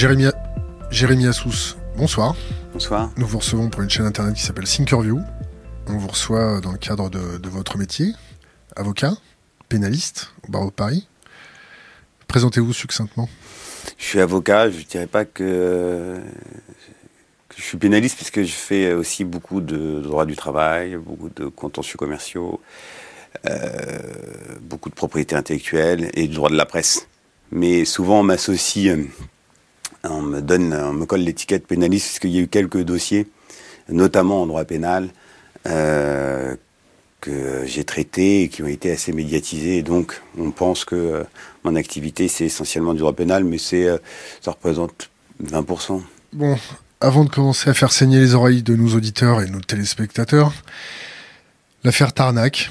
Jérémy, Jérémy Assous, bonsoir. Bonsoir. Nous vous recevons pour une chaîne internet qui s'appelle Thinkerview. On vous reçoit dans le cadre de, de votre métier, avocat, pénaliste au barreau de Paris. Présentez-vous succinctement. Je suis avocat, je ne dirais pas que, que je suis pénaliste, puisque je fais aussi beaucoup de droit du travail, beaucoup de contentieux commerciaux, euh, beaucoup de propriété intellectuelle et du droit de la presse. Mais souvent, on m'associe, euh, on me donne, on me colle l'étiquette pénaliste, puisqu'il y a eu quelques dossiers, notamment en droit pénal, euh, que j'ai traités et qui ont été assez médiatisés. Et donc, on pense que euh, mon activité, c'est essentiellement du droit pénal, mais c'est, euh, ça représente 20%. Bon, avant de commencer à faire saigner les oreilles de nos auditeurs et de nos téléspectateurs, l'affaire Tarnac.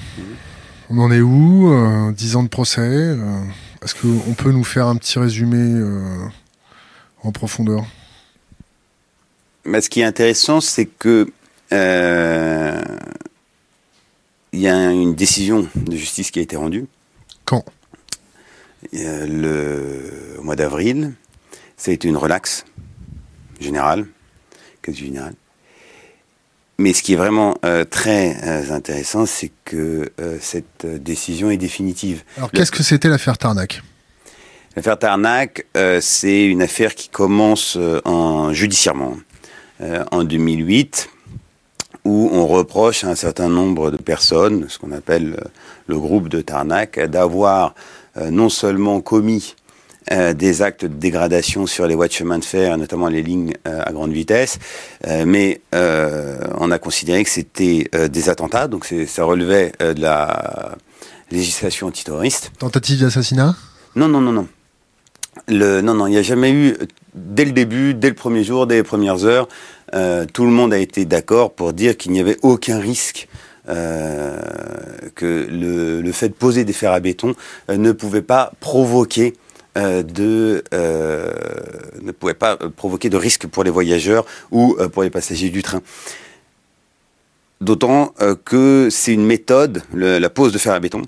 On en est où euh, 10 ans de procès Est-ce qu'on peut nous faire un petit résumé en profondeur ce qui est intéressant, c'est que euh, il y a une décision de justice qui a été rendue Quand? Euh, le au mois d'avril. Ça a été une relaxe générale, quasi générale. Mais ce qui est vraiment euh, très intéressant, c'est que cette décision est définitive. Alors, qu'est-ce que c'était l'affaire Tarnac? L'affaire Tarnac, euh, c'est une affaire qui commence euh, en judiciairement euh, en 2008, où on reproche à un certain nombre de personnes, ce qu'on appelle euh, le groupe de Tarnac, d'avoir euh, non seulement commis euh, des actes de dégradation sur les voies de chemin de fer, notamment les lignes euh, à grande vitesse, euh, mais euh, on a considéré que c'était euh, des attentats, donc ça relevait euh, de la législation antiterroriste. Tentative d'assassinat? Non, non, non, non. Non, non, il n'y a jamais eu, dès le début, dès le premier jour, dès les premières heures, euh, tout le monde a été d'accord pour dire qu'il n'y avait aucun risque euh, que le, fait de poser des fers à béton euh, ne pouvait pas provoquer de risque pour les voyageurs ou pour les passagers du train. D'autant que c'est une méthode, la pose de fer à béton,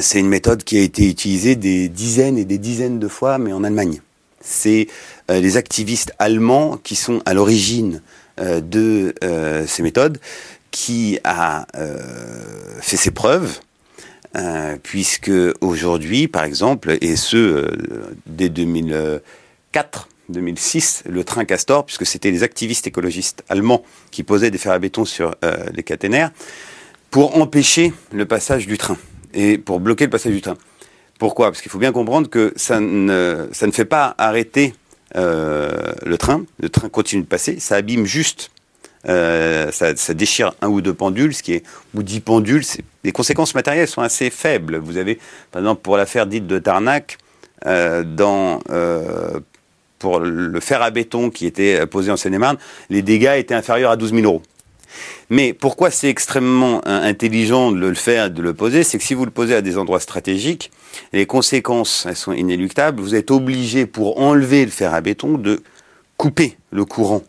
c'est une méthode qui a été utilisée des dizaines et des dizaines de fois, mais en Allemagne. C'est euh, les activistes allemands qui sont à l'origine euh, de euh, ces méthodes, qui a euh, fait ses preuves, euh, puisque aujourd'hui, par exemple, et ce euh, dès 2004, 2006, le train Castor, puisque c'était les activistes écologistes allemands qui posaient des fers à béton sur euh, les caténaires, pour empêcher le passage du train et pour bloquer le passage du train. Pourquoi? Parce qu'il faut bien comprendre que ça ne, ça ne fait pas arrêter euh, le train. Le train continue de passer. Ça abîme juste. euh, ça, déchire un ou deux pendules, ce qui est ou dix pendules. Les conséquences matérielles sont assez faibles. Vous avez, par exemple, pour l'affaire dite de Tarnac, euh, dans pour le fer à béton qui était posé en Seine-et-Marne, les dégâts étaient inférieurs à 12 000 euros. Mais pourquoi c'est extrêmement euh, intelligent de le faire, de le poser, c'est que si vous le posez à des endroits stratégiques, les conséquences, elles sont inéluctables. Vous êtes obligé, pour enlever le fer à béton, de couper le courant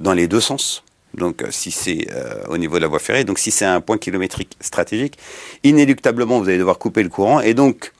dans les deux sens. Donc, euh, si c'est euh, au niveau de la voie ferrée, donc si c'est un point kilométrique stratégique, inéluctablement, vous allez devoir couper le courant. Et donc,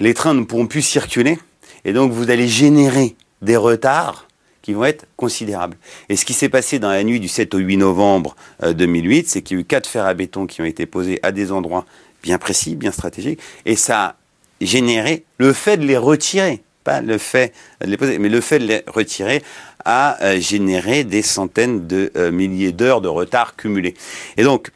les trains ne pourront plus circuler. Et donc, vous allez générer des retards qui vont être considérables. Et ce qui s'est passé dans la nuit du 7 au 8 novembre euh, 2008, c'est qu'il y a eu quatre fers à béton qui ont été posés à des endroits bien précis, bien stratégiques, et ça a généré le fait de les retirer, pas le fait de les poser, mais le fait de les retirer a euh, généré des centaines de euh, milliers d'heures de retard cumulés. Et donc,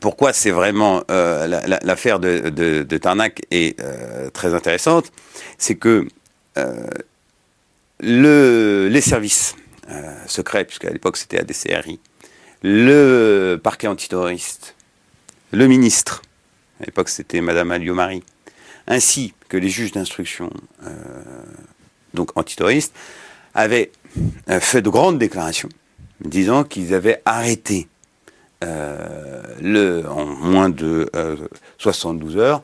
pourquoi c'est vraiment euh, la- la- l'affaire de, de, de Tarnac est euh, très intéressante, c'est que euh, le, les services euh, secrets, puisqu'à l'époque c'était ADCRI, le parquet antiterroriste, le ministre, à l'époque c'était Madame Alliot-Marie, ainsi que les juges d'instruction, euh, donc antiterroristes, avaient euh, fait de grandes déclarations disant qu'ils avaient arrêté euh, le, en moins de euh, 72 heures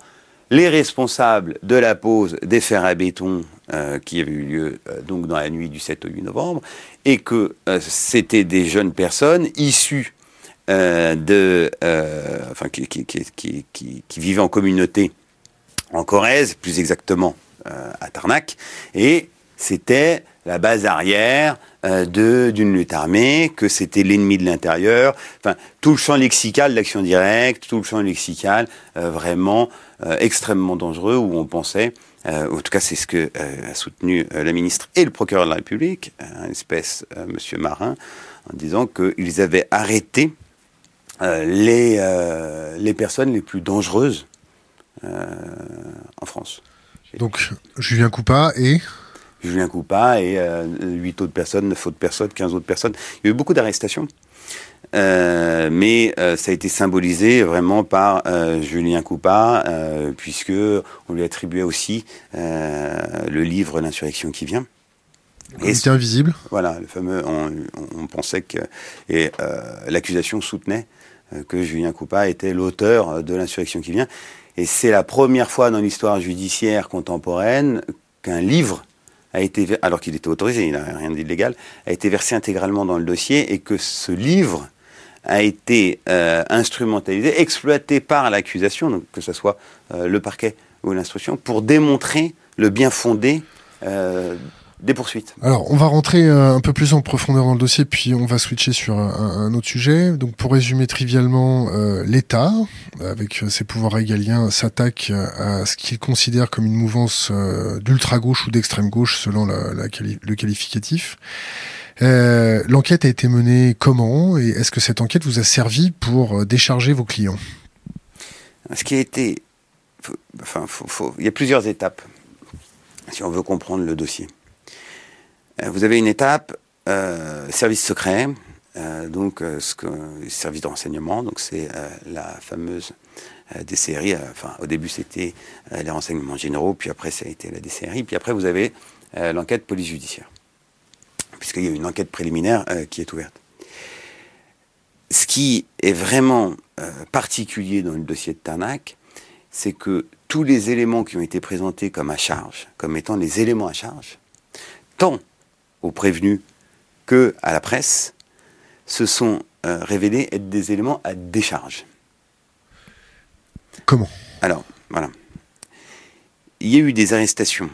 les responsables de la pose des fers à béton euh, qui avait eu lieu euh, donc dans la nuit du 7 au 8 novembre et que euh, c'était des jeunes personnes issues euh, de, euh, enfin, qui, qui, qui, qui, vivaient en communauté en Corrèze, plus exactement euh, à Tarnac, et c'était la base arrière d'une lutte armée, que c'était l'ennemi de l'intérieur. Enfin, tout le champ lexical d'action directe, tout le champ lexical vraiment extrêmement dangereux, où on pensait, en tout cas c'est ce que a soutenu la ministre et le procureur de la République, un espèce Monsieur Marin, en disant qu'ils avaient arrêté les, les personnes les plus dangereuses en France. Donc Julien Coupa et Julien Coupa et euh, 8 autres personnes, 9 autres personnes, 15 autres personnes. Il y a eu beaucoup d'arrestations. Euh, mais euh, ça a été symbolisé vraiment par euh, Julien Coupa, puisque on lui attribuait aussi le livre L'insurrection qui vient. Et c'était invisible. Voilà, le fameux. On, on pensait que et l'accusation soutenait que Julien Coupa était l'auteur de L'insurrection qui vient. Et c'est la première fois dans l'histoire judiciaire contemporaine qu'un livre a été, alors qu'il était autorisé, il n'a rien d'illégal, a été versé intégralement dans le dossier et que ce livre a été euh, instrumentalisé, exploité par l'accusation, donc que ce soit euh, le parquet ou l'instruction, pour démontrer le bien fondé euh, des poursuites. Alors, on va rentrer euh, un peu plus en profondeur dans le dossier, puis on va switcher sur un, autre sujet. Donc, pour résumer trivialement, euh, l'État, avec ses pouvoirs régaliens, s'attaque à ce qu'il considère comme une mouvance euh, d'ultra-gauche ou d'extrême-gauche, selon la, la le qualificatif. Euh, l'enquête a été menée comment Et est-ce que cette enquête vous a servi pour décharger vos clients? Ce qui a été... enfin, il y a plusieurs étapes si on veut comprendre le dossier. Euh, vous avez une étape euh, service secret, euh, donc ce que service de renseignement, donc c'est la fameuse DCRI. Enfin, au début c'était les renseignements généraux, puis après ça a été la DCRI, puis après vous avez l'enquête police judiciaire, puisqu'il y a une enquête préliminaire qui est ouverte. Ce qui est vraiment particulier dans le dossier de Tarnac, c'est que tous les éléments qui ont été présentés comme à charge, comme étant les éléments à charge, tant aux prévenus que à la presse, se sont euh, révélés être des éléments à décharge. Comment? Alors, voilà. Il y a eu des arrestations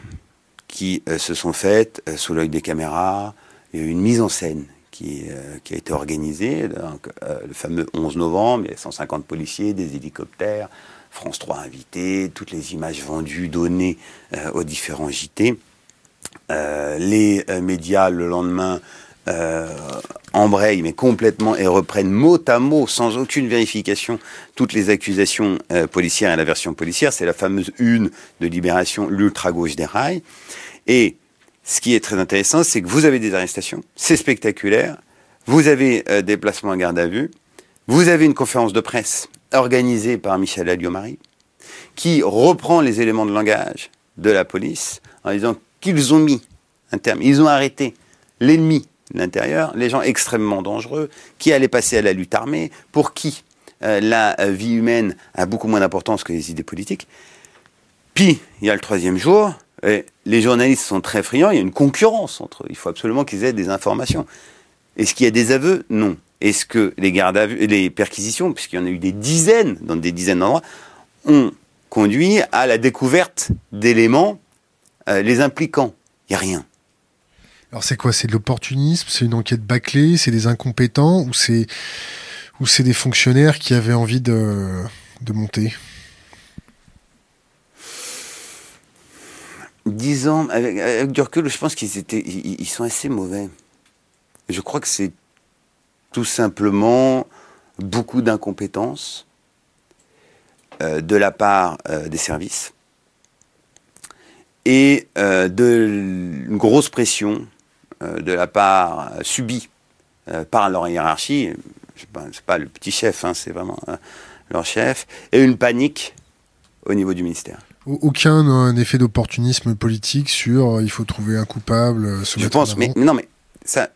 qui euh, se sont faites euh, sous l'œil des caméras. Il y a eu une mise en scène qui, qui a été organisée. Donc, le fameux 11 novembre, il y a 150 policiers, des hélicoptères, France 3 invités, toutes les images vendues, données aux différents JT. Euh, les euh, médias le lendemain euh, embrayent mais complètement et reprennent mot à mot, sans aucune vérification, toutes les accusations policières et la version policière. C'est la fameuse une de Libération, l'ultra-gauche des rails. Et ce qui est très intéressant, c'est que vous avez des arrestations, c'est spectaculaire, vous avez des placements en garde à vue, vous avez une conférence de presse organisée par Michel Alliot-Marie, qui reprend les éléments de langage de la police en disant qu'ils ont mis un terme. Ils ont arrêté l'ennemi de l'intérieur, les gens extrêmement dangereux, qui allaient passer à la lutte armée, pour qui euh, la euh, vie humaine a beaucoup moins d'importance que les idées politiques. Puis, il y a le troisième jour, et les journalistes sont très friands, il y a une concurrence entre eux. Il faut absolument qu'ils aient des informations. Est-ce qu'il y a des aveux? Non. Est-ce que les gardes à vue, les perquisitions, puisqu'il y en a eu des dizaines dans des dizaines d'endroits, ont conduit à la découverte d'éléments euh, les impliquant? Il n'y a rien. Alors c'est quoi? C'est de l'opportunisme? C'est une enquête bâclée? C'est des incompétents? Ou c'est des fonctionnaires qui avaient envie de, de monter? Disons, avec, avec, du recul, je pense qu'ils étaient, ils, sont assez mauvais. Je crois que c'est tout simplement beaucoup d'incompétence euh, de la part euh, des services et euh, de une grosse pression de la part subie par leur hiérarchie. Ce n'est pas, le petit chef, hein, c'est vraiment leur chef, et une panique au niveau du ministère. Aucun effet d'opportunisme politique sur il faut trouver un coupable. Je pense, mais non, mais ça,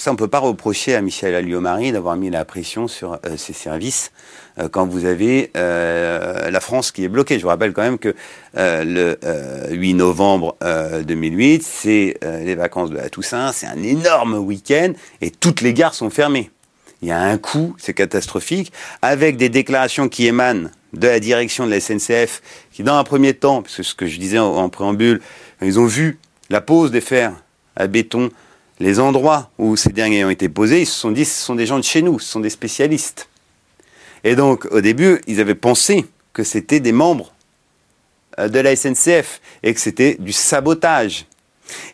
ça, on ne peut pas reprocher à Michel Alliot-Marie d'avoir mis la pression sur euh, ses services euh, quand vous avez euh, la France qui est bloquée. Je vous rappelle quand même que le 8 novembre 2008, c'est les vacances de la Toussaint, c'est un énorme week-end et toutes les gares sont fermées. Il y a un coup, c'est catastrophique, avec des déclarations qui émanent de la direction de la SNCF, qui dans un premier temps, parce ce que je disais en, en préambule, ils ont vu la pose des fers à béton, les endroits où ces derniers ont été posés, ils se sont dit ce sont des gens de chez nous, ce sont des spécialistes. Et donc au début, ils avaient pensé que c'était des membres euh, de la SNCF et que c'était du sabotage.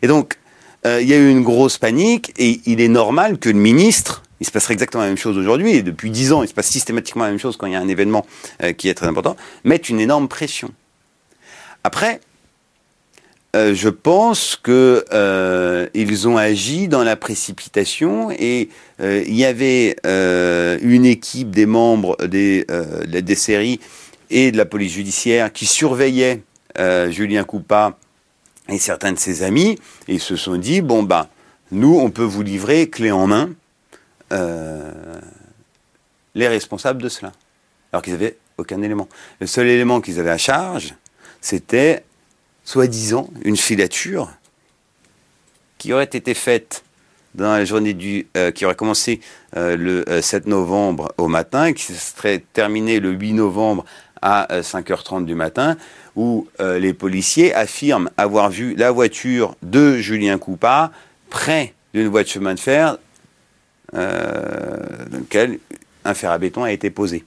Et donc, euh, il y a eu une grosse panique et il est normal que le ministre, il se passerait exactement la même chose aujourd'hui, et depuis dix ans, il se passe systématiquement la même chose quand il y a un événement euh, qui est très important, mette une énorme pression. Après, je pense qu'ils ont agi dans la précipitation et il y avait une équipe des membres des, des séries et de la police judiciaire qui surveillait euh, Julien Coupa et certains de ses amis, et ils se sont dit, bon ben, nous, on peut vous livrer clé en main euh, les responsables de cela. Alors qu'ils n'avaient aucun élément. Le seul élément qu'ils avaient à charge, c'était, soi-disant, une filature qui aurait été faite dans la journée du, euh, qui aurait commencé le 7 novembre au matin, qui serait terminée le 8 novembre à 5h30 du matin, où euh, les policiers affirment avoir vu la voiture de Julien Coupa près d'une voie de chemin de fer euh, dans laquelle un fer à béton a été posé.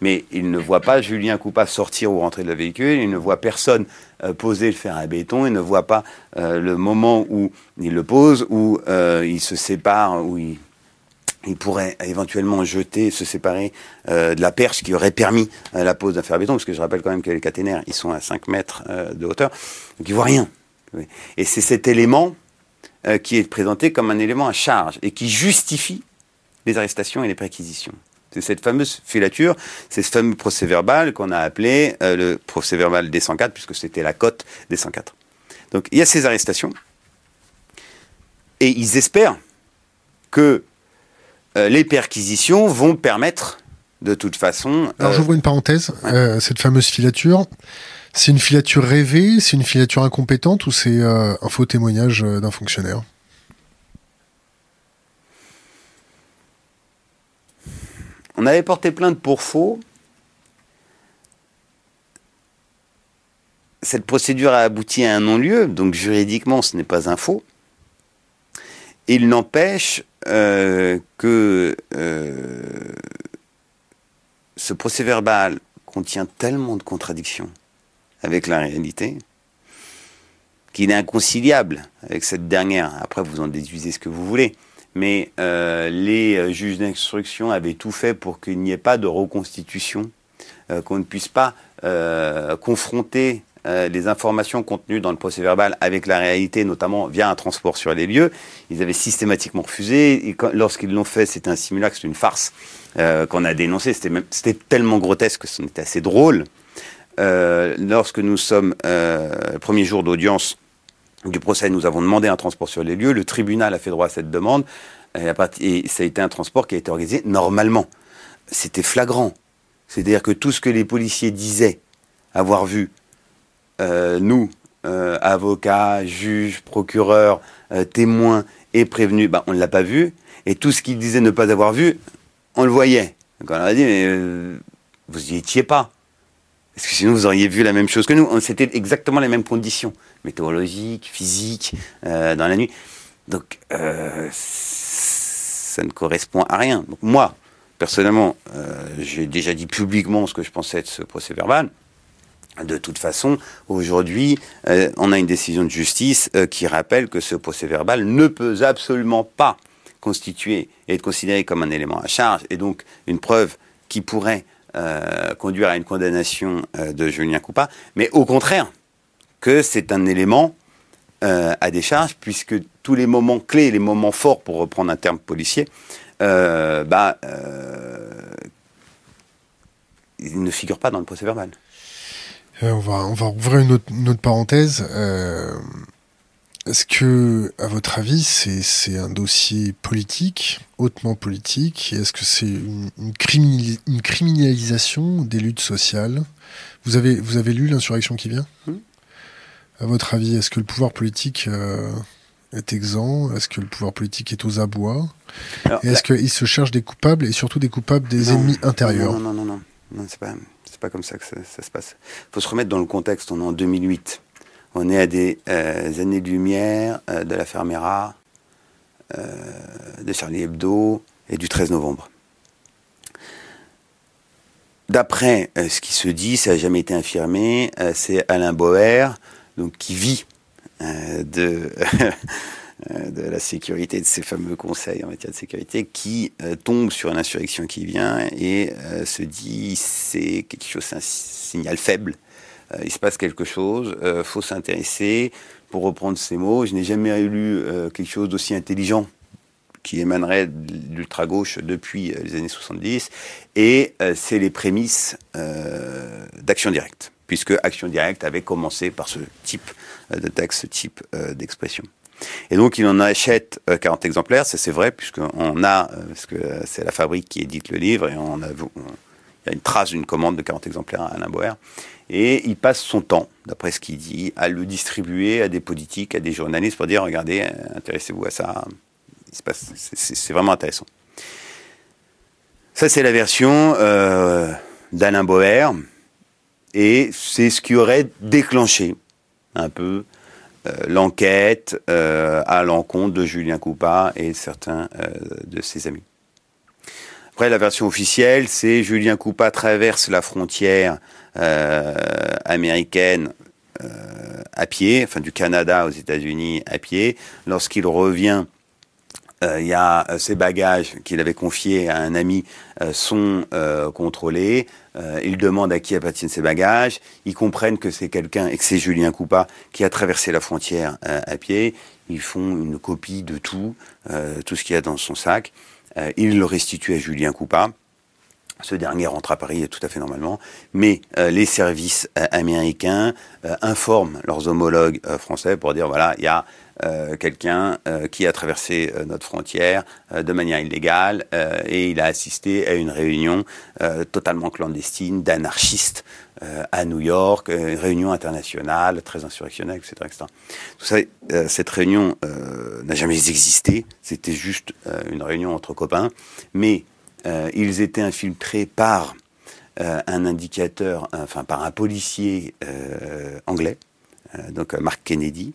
Mais ils ne voient pas Julien Coupa sortir ou rentrer de la véhicule, ils ne voient personne euh, poser le fer à béton, ils ne voient pas le moment où il le pose, où il se sépare, où il il pourrait éventuellement jeter, se séparer euh, de la perche qui aurait permis euh, la pose d'un fer à béton, parce que je rappelle quand même que les caténaires, ils sont à 5 mètres euh, de hauteur, donc ils voient rien. Et c'est cet élément qui est présenté comme un élément à charge et qui justifie les arrestations et les préquisitions. C'est cette fameuse filature, c'est ce fameux procès verbal qu'on a appelé le procès verbal des 104, puisque c'était la cote des 104. Donc il y a ces arrestations, et ils espèrent que euh, les perquisitions vont permettre de toute façon. Alors j'ouvre une parenthèse, euh, cette fameuse filature. C'est une filature rêvée, c'est une filature incompétente ou c'est euh, un faux témoignage d'un fonctionnaire? On avait porté plainte pour faux. Cette procédure a abouti à un non-lieu, donc juridiquement ce n'est pas un faux. Il n'empêche euh, que euh, ce procès verbal contient tellement de contradictions avec la réalité qu'il est inconciliable avec cette dernière. Après, vous en déduisez ce que vous voulez. Mais euh, les juges d'instruction avaient tout fait pour qu'il n'y ait pas de reconstitution, qu'on ne puisse pas confronter euh, les informations contenues dans le procès verbal avec la réalité, notamment via un transport sur les lieux. Ils avaient systématiquement refusé. Lorsqu'ils l'ont fait, c'était un simulacre, c'était une farce euh, qu'on a dénoncé. C'était tellement grotesque que c'était assez drôle. Euh, lorsque nous sommes le premier jour d'audience du procès, nous avons demandé un transport sur les lieux. Le tribunal a fait droit à cette demande. Et, ça a été un transport qui a été organisé normalement. C'était flagrant. C'est-à-dire que tout ce que les policiers disaient avoir vu euh, nous, euh, avocats, juges, procureurs, euh, témoins et prévenus, bah, on ne l'a pas vu. Et tout ce qu'ils disaient ne pas avoir vu, on le voyait. Donc on leur a dit, mais vous n'y étiez pas. Parce que sinon, vous auriez vu la même chose que nous. C'était exactement les mêmes conditions, météorologiques, physiques, dans la nuit. Donc, ça ne correspond à rien. Moi, personnellement, j'ai déjà dit publiquement ce que je pensais de ce procès verbal. De toute façon, aujourd'hui, euh, on a une décision de justice euh, qui rappelle que ce procès verbal ne peut absolument pas constituer et être considéré comme un élément à charge, et donc une preuve qui pourrait euh, conduire à une condamnation de Julien Coupa, mais au contraire, que c'est un élément à décharge, puisque tous les moments clés, les moments forts, pour reprendre un terme policier, bah, ils ne figurent pas dans le procès verbal. Euh, on, va, on va ouvrir une autre, parenthèse. Est-ce que, à votre avis, c'est un dossier politique, hautement politique Est-ce que c'est une, une, criminalisation des luttes sociales? Vous avez, vous avez lu l'insurrection qui vient? Hmm. À votre avis, est-ce que le pouvoir politique euh, est exempt? Est-ce que le pouvoir politique est aux abois? Est-ce qu'il se cherche des coupables et surtout des coupables des ennemis intérieurs? Non, non, non, non, non, c'est pas, pas comme ça que ça, se passe. Il faut se remettre dans le contexte. On est en 2008. On est à des années-lumière de la Fermera, de Charlie Hebdo et du 13 novembre. D'après ce qui se dit, ça n'a jamais été infirmé, c'est Alain Boer, donc, qui vit de Euh, la sécurité, de ces fameux conseils en matière de sécurité, qui euh, tombe sur une insurrection qui vient et euh, se dit c'est quelque chose, c'est un signal faible. Il se passe quelque chose, faut s'intéresser. Pour reprendre ces mots, je n'ai jamais lu quelque chose d'aussi intelligent qui émanerait de l'ultra-gauche depuis les années 70, et c'est les prémices d'Action Directe, puisque Action Directe avait commencé par ce type de texte, ce type d'expression. Et donc, il en achète 40 euh, exemplaires, ça c'est vrai, puisqu'on a, euh, parce que c'est la fabrique qui édite le livre, et on a, il y a une trace d'une commande de 40 exemplaires à Alain Boer. Et il passe son temps, d'après ce qu'il dit, à le distribuer à des politiques, à des journalistes pour dire regardez, euh, intéressez-vous à ça. C'est vraiment intéressant. Ça, c'est la version d'Alain Boer. Et c'est ce qui aurait déclenché un peu euh, l'enquête euh, à l'encontre de Julien Coupa et certains euh, de ses amis. Après, la version officielle, c'est Julien Coupa traverse la frontière américaine à pied, enfin du Canada aux États-Unis à pied. Lorsqu'il revient il y a ses bagages qu'il avait confiés à un ami sont contrôlés. Euh, ils demandent à qui appartiennent ces bagages. Ils comprennent que c'est quelqu'un et que c'est Julien Coupa qui a traversé la frontière euh, à pied. Ils font une copie de tout, euh, tout ce qu'il y a dans son sac. ils le restituent à Julien Coupa. Ce dernier rentre à Paris tout à fait normalement, mais les services américains informent leurs homologues français pour dire voilà, il y a euh, quelqu'un euh, qui a traversé euh, notre frontière de manière illégale et il a assisté à une réunion totalement clandestine d'anarchistes à New York, une réunion internationale très insurrectionnelle, etc. etc. Tout ça, cette réunion n'a jamais existé, c'était juste une réunion entre copains, mais ils étaient infiltrés par un indicateur, enfin par un policier anglais euh, donc euh, Mark Kennedy,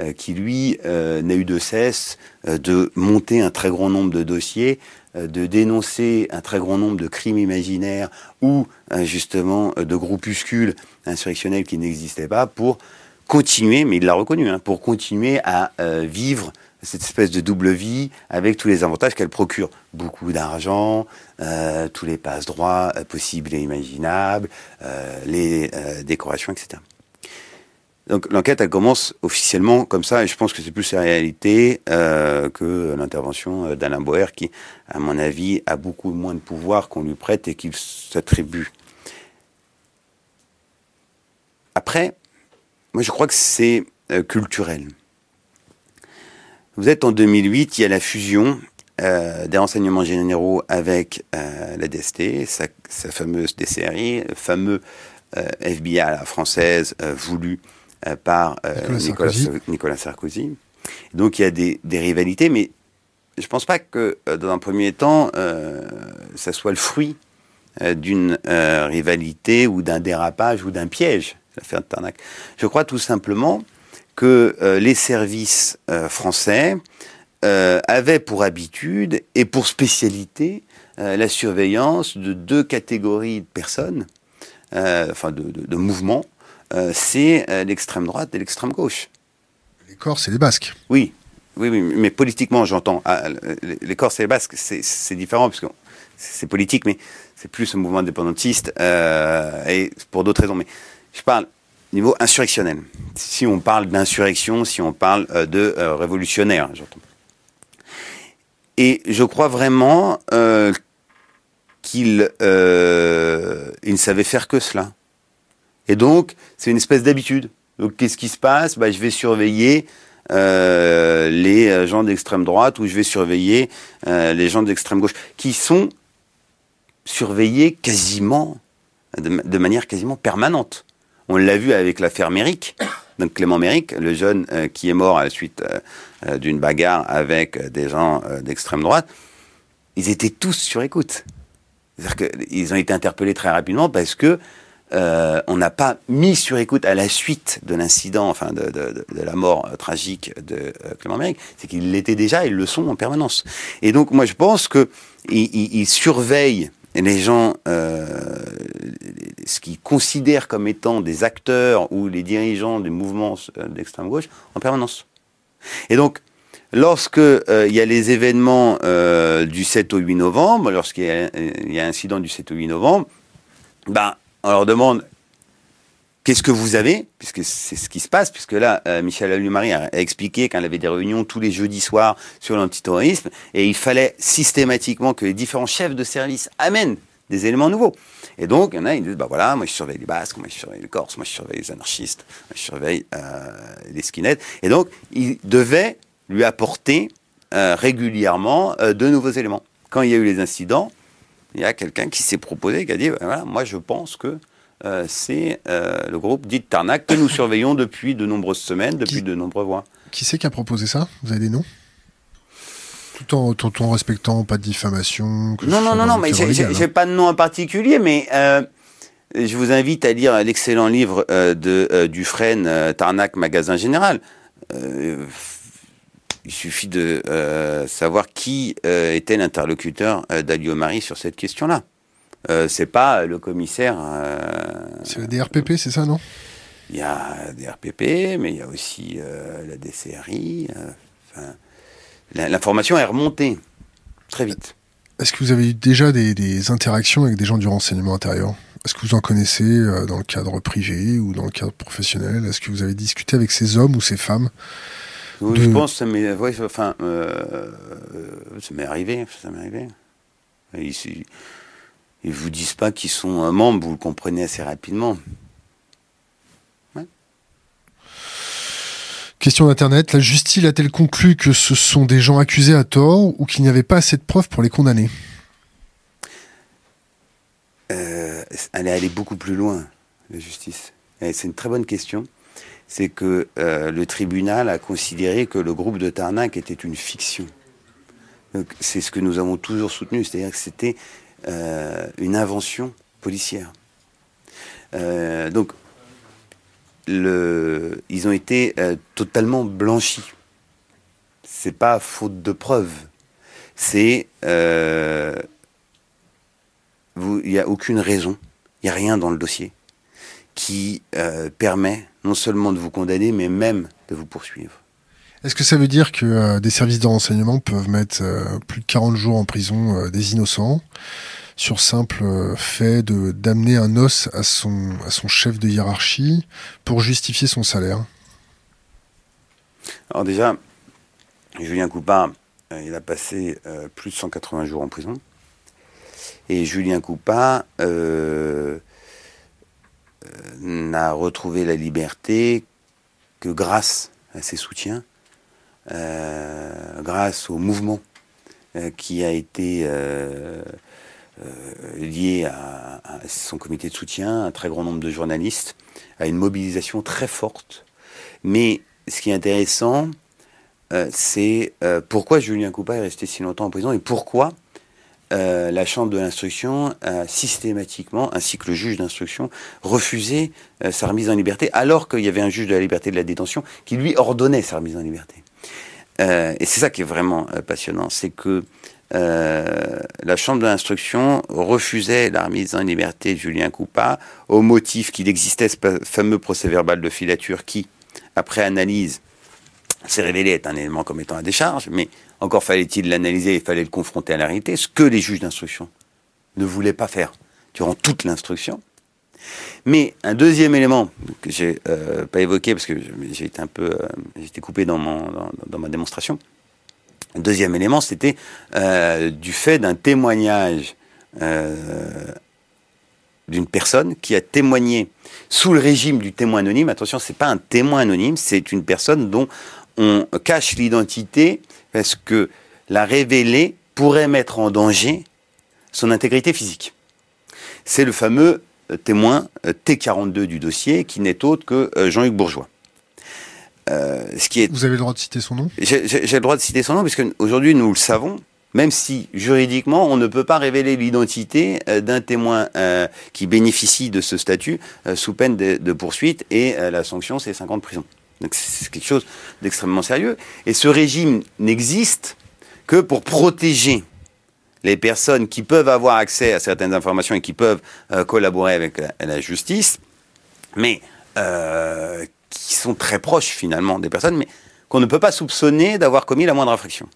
euh, qui lui n'a eu de cesse de monter un très grand nombre de dossiers, de dénoncer un très grand nombre de crimes imaginaires ou justement de groupuscules insurrectionnels qui n'existaient pas pour continuer, mais il l'a reconnu, hein, pour continuer à vivre cette espèce de double vie avec tous les avantages qu'elle procure. Beaucoup d'argent, tous les passe-droits possibles et imaginables, les décorations, etc. Donc l'enquête, elle commence officiellement comme ça, et je pense que c'est plus la réalité euh, que l'intervention euh, d'Alain Boer, qui, à mon avis, a beaucoup moins de pouvoir qu'on lui prête et qu'il s'attribue. Après, moi je crois que c'est euh, culturel. Vous êtes en 2008, il y a la fusion des renseignements généraux avec la DST, sa, sa, fameuse DCRI, le fameux FBI à la française voulu euh, par euh, Nicolas, Sarkozy. Donc il y a des, rivalités, mais je ne pense pas que euh, dans un premier temps, ça soit le fruit d'une rivalité ou d'un dérapage ou d'un piège, l'affaire de Tarnac. Je crois tout simplement que les services français avaient pour habitude et pour spécialité la surveillance de deux catégories de personnes, enfin de mouvements, euh, c'est euh, l'extrême droite et l'extrême gauche. Les Corses et les Basques. Oui, oui, oui mais politiquement, j'entends. Ah, les Corses et les Basques, c'est différent, parce que c'est politique, mais c'est plus un mouvement indépendantiste, euh, et pour d'autres raisons. Mais je parle niveau insurrectionnel. Si on parle d'insurrection, si on parle de révolutionnaire, j'entends. Et je crois vraiment qu'il ne savait faire que cela. Et donc, c'est une espèce d'habitude. Donc, qu'est-ce qui se passe? Bah, Je vais surveiller euh, les euh, gens d'extrême droite ou je vais surveiller euh, les gens d'extrême gauche, qui sont surveillés quasiment, de, manière quasiment permanente. On l'a vu avec l'affaire Méric. Donc Clément Méric, le jeune qui est mort à la suite d'une bagarre avec des gens d'extrême droite, ils étaient tous sur écoute. C'est-à-dire qu'ils ont été interpellés très rapidement parce que on n'a pas mis sur écoute à la suite de l'incident, enfin de, la mort tragique de Clément Méric, c'est qu'ils l'étaient déjà, ils le sont en permanence. Et donc moi je pense que ils, surveillent les gens, ce qu'ils considèrent comme étant des acteurs ou les dirigeants des mouvements d'extrême gauche en permanence. Et donc, lorsque euh, il y a les événements euh, du 7 au 8 novembre, lorsqu'il y, y, a un incident du 7 au 8 novembre, ben, on leur demande qu'est-ce que vous avez, puisque c'est ce qui se passe, puisque là, euh, Michel Allumari a, expliqué qu'elle avait des réunions tous les jeudis soirs sur l'antiterrorisme, et il fallait systématiquement que les différents chefs de service amènent des éléments nouveaux. Et donc, il y en a, ils disent, bah voilà, moi je surveille les Basques, moi je surveille les Corses, moi je surveille les anarchistes, moi je surveille euh, les skinheads. Et donc, ils devaient lui apporter euh, régulièrement de nouveaux éléments. Quand il y a eu les incidents, il y a quelqu'un qui s'est proposé, qui a dit, bah, voilà, moi je pense que c'est le groupe dit Tarnac que nous surveillons depuis de nombreuses semaines, depuis de nombreux mois. Qui c'est qui a proposé ça? Vous avez des noms? Tout en, respectant pas de diffamation. non, non, non, non, mais j'ai hein. pas de nom en particulier, mais euh, je vous invite à lire l'excellent livre euh, de euh, Dufresne, Tarnac, Magasin Général. il suffit de savoir qui était l'interlocuteur d'Alio Marie sur cette question-là. C'est pas le commissaire. c'est le DRPP, c'est ça, non? Il y a des RPP, mais il y a aussi la DCRI. L'information est remontée très vite. Est-ce que vous avez eu déjà des, interactions avec des gens du renseignement intérieur? Est-ce que vous en connaissez euh, dans le cadre privé ou dans le cadre professionnel? Est-ce que vous avez discuté avec ces hommes ou ces femmes? Je pense ça m'est enfin, euh, ça m'est arrivé. Ça m'est arrivé. Ils, ne vous disent pas qu'ils sont membres, vous le comprenez assez rapidement. Question d'Internet, la justice a-t-elle conclu que ce sont des gens accusés à tort ou qu'il n'y avait pas assez de preuves pour les condamner? Euh, Elle est allée beaucoup plus loin, la justice. C'est une très bonne question. C'est que euh, le tribunal a considéré que le groupe de Tarnac était une fiction. C'est ce que nous avons toujours soutenu, c'est-à-dire que c'était euh, une invention policière. donc le, ils ont été euh, totalement blanchis. C'est pas faute de preuves. C'est euh, il n'y a aucune raison, il n'y a rien dans le dossier qui euh, permet non seulement de vous condamner, mais même de vous poursuivre. Est-ce que ça veut dire que des services de renseignement peuvent mettre plus de 40 jours en prison des innocents sur simple euh, fait de d'amener un os à son, chef de hiérarchie pour justifier son salaire? Alors déjà, Julien Coupa, euh, il a passé euh, plus de 180 jours en prison. Et Julien Coupa n'a retrouvé la liberté que grâce à ses soutiens, grâce au mouvement qui a été euh, lié à, son comité de soutien, un très grand nombre de journalistes, à une mobilisation très forte. Mais ce qui est intéressant, euh, c'est euh, pourquoi Julien Coupa est resté si longtemps en prison et pourquoi la Chambre de l'instruction a systématiquement, ainsi que le juge d'instruction, refusé sa remise en liberté, alors qu'il y avait un juge de la liberté de la détention qui lui ordonnait sa remise en liberté. Et c'est ça qui est vraiment passionnant, c'est que euh, la Chambre de l'instruction refusait la remise en liberté de Julien Coupa au motif qu'il existait ce fameux procès-verbal de filature qui, après analyse, s'est révélé être un élément comme étant à décharge, mais encore fallait-il l'analyser, il fallait le confronter à la réalité, ce que les juges d'instruction ne voulaient pas faire durant toute l'instruction. Mais un deuxième élément que j'ai euh, pas évoqué parce que j'ai été un peu, euh, coupé dans, mon, dans ma démonstration, Deuxième élément, c'était euh, du fait d'un témoignage d'une personne qui a témoigné sous le régime du témoin anonyme. Attention, c'est pas un témoin anonyme, c'est une personne dont on cache l'identité parce que la révéler pourrait mettre en danger son intégrité physique. C'est le fameux témoin T42 du dossier qui n'est autre que euh, Jean-Hugues Bourgeois. Euh, ce qui est... Vous avez le droit de citer son nom? J'ai le droit de citer son nom, puisque aujourd'hui, nous le savons, même si juridiquement on ne peut pas révéler l'identité euh, d'un témoin euh, qui bénéficie de ce statut euh, sous peine de, de poursuite et la sanction c'est 5 ans de prison. Donc c'est quelque chose d'extrêmement sérieux. Et ce régime n'existe que pour protéger les personnes qui peuvent avoir accès à certaines informations et qui peuvent collaborer avec la, la justice, mais qui sont très proches finalement des personnes, mais qu'on ne peut pas soupçonner d'avoir commis la moindre infraction.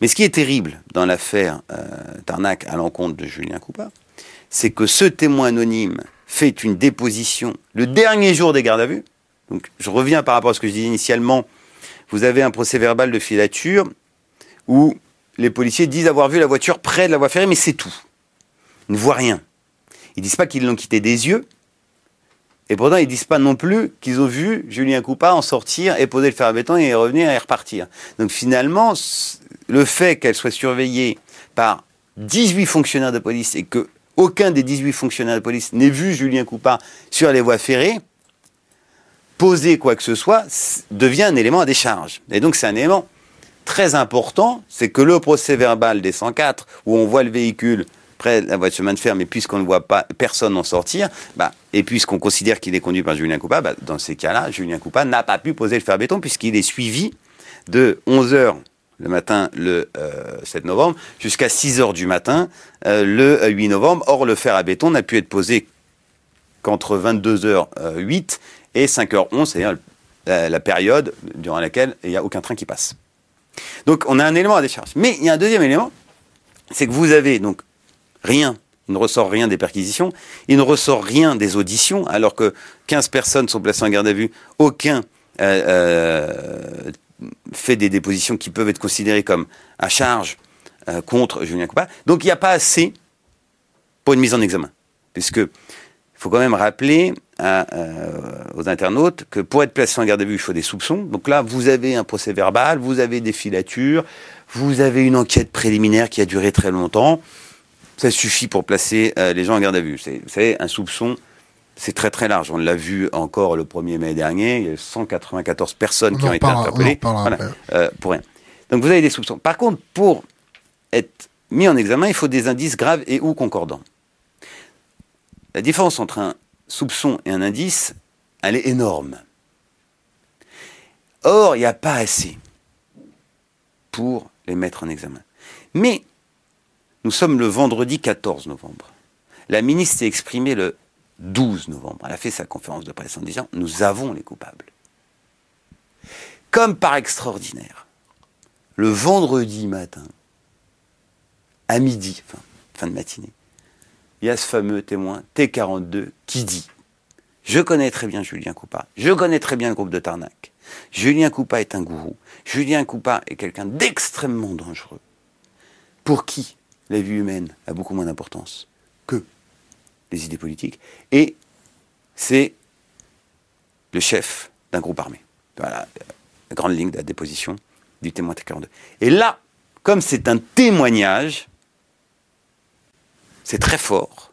Mais ce qui est terrible dans l'affaire euh, Tarnac à l'encontre de Julien Coupa, c'est que ce témoin anonyme fait une déposition le dernier jour des gardes à vue. Donc, je reviens par rapport à ce que je disais initialement. Vous avez un procès verbal de filature où les policiers disent avoir vu la voiture près de la voie ferrée, mais c'est tout. Ils ne voient rien. Ils disent pas qu'ils l'ont quitté des yeux, et pourtant, ils disent pas non plus qu'ils ont vu Julien Coupa en sortir et poser le fer à béton et revenir et repartir. Donc finalement, le fait qu'elle soit surveillée par 18 fonctionnaires de police et que aucun des 18 fonctionnaires de police n'ait vu Julien Coupa sur les voies ferrées, poser quoi que ce soit devient un élément à décharge. Et donc c'est un élément très important, c'est que le procès verbal des 104, où on voit le véhicule près de la voie de chemin de fer, mais puisqu'on ne voit pas personne en sortir, bah, et puisqu'on considère qu'il est conduit par Julien Coupa, bah, dans ces cas-là, Julien Coupa n'a pas pu poser le fer béton puisqu'il est suivi de 11h le matin le 7 euh, novembre jusqu'à 6 h du matin euh, le 8 novembre. Or, le fer à béton n'a pu être posé qu'entre 22h08 et 5h11, c'est-à-dire la, période durant laquelle il n'y a aucun train qui passe. Donc, on a un élément à décharge. Mais il y a un deuxième élément, c'est que vous avez donc rien. Il ne ressort rien des perquisitions, il ne ressort rien des auditions, alors que 15 personnes sont placées en garde à vue, aucun euh, fait des dépositions qui peuvent être considérées comme à charge euh, contre Julien Coupa. Donc il n'y a pas assez pour une mise en examen. Puisque il faut quand même rappeler euh, aux internautes que pour être placé en garde à vue, il faut des soupçons. Donc là, vous avez un procès verbal, vous avez des filatures, vous avez une enquête préliminaire qui a duré très longtemps. Ça suffit pour placer euh, les gens en garde à vue. Vous savez, un soupçon, c'est très très large. On l'a vu encore le 1er mai dernier, il y a 194 personnes qui ont été interpellées euh, pour rien. Donc vous avez des soupçons. Par contre, pour être mis en examen, il faut des indices graves et ou concordants. La différence entre un soupçon et un indice, elle est énorme. Or, il n'y a pas assez pour les mettre en examen. Mais nous sommes le vendredi 14 novembre. La ministre s'est exprimée le 12 novembre. Elle a fait sa conférence de presse en disant Nous avons les coupables. Comme par extraordinaire, le vendredi matin, à midi, fin, de matinée, il y a ce fameux témoin T42 qui dit Je connais très bien Julien Coupa, je connais très bien le groupe de Tarnac. Julien Coupa est un gourou. Julien Coupa est quelqu'un d'extrêmement dangereux. Pour qui la vie humaine a beaucoup moins d'importance que les idées politiques. Et c'est le chef d'un groupe armé. Voilà, la grande ligne de la déposition du témoin T42. Et là, comme c'est un témoignage, c'est très fort.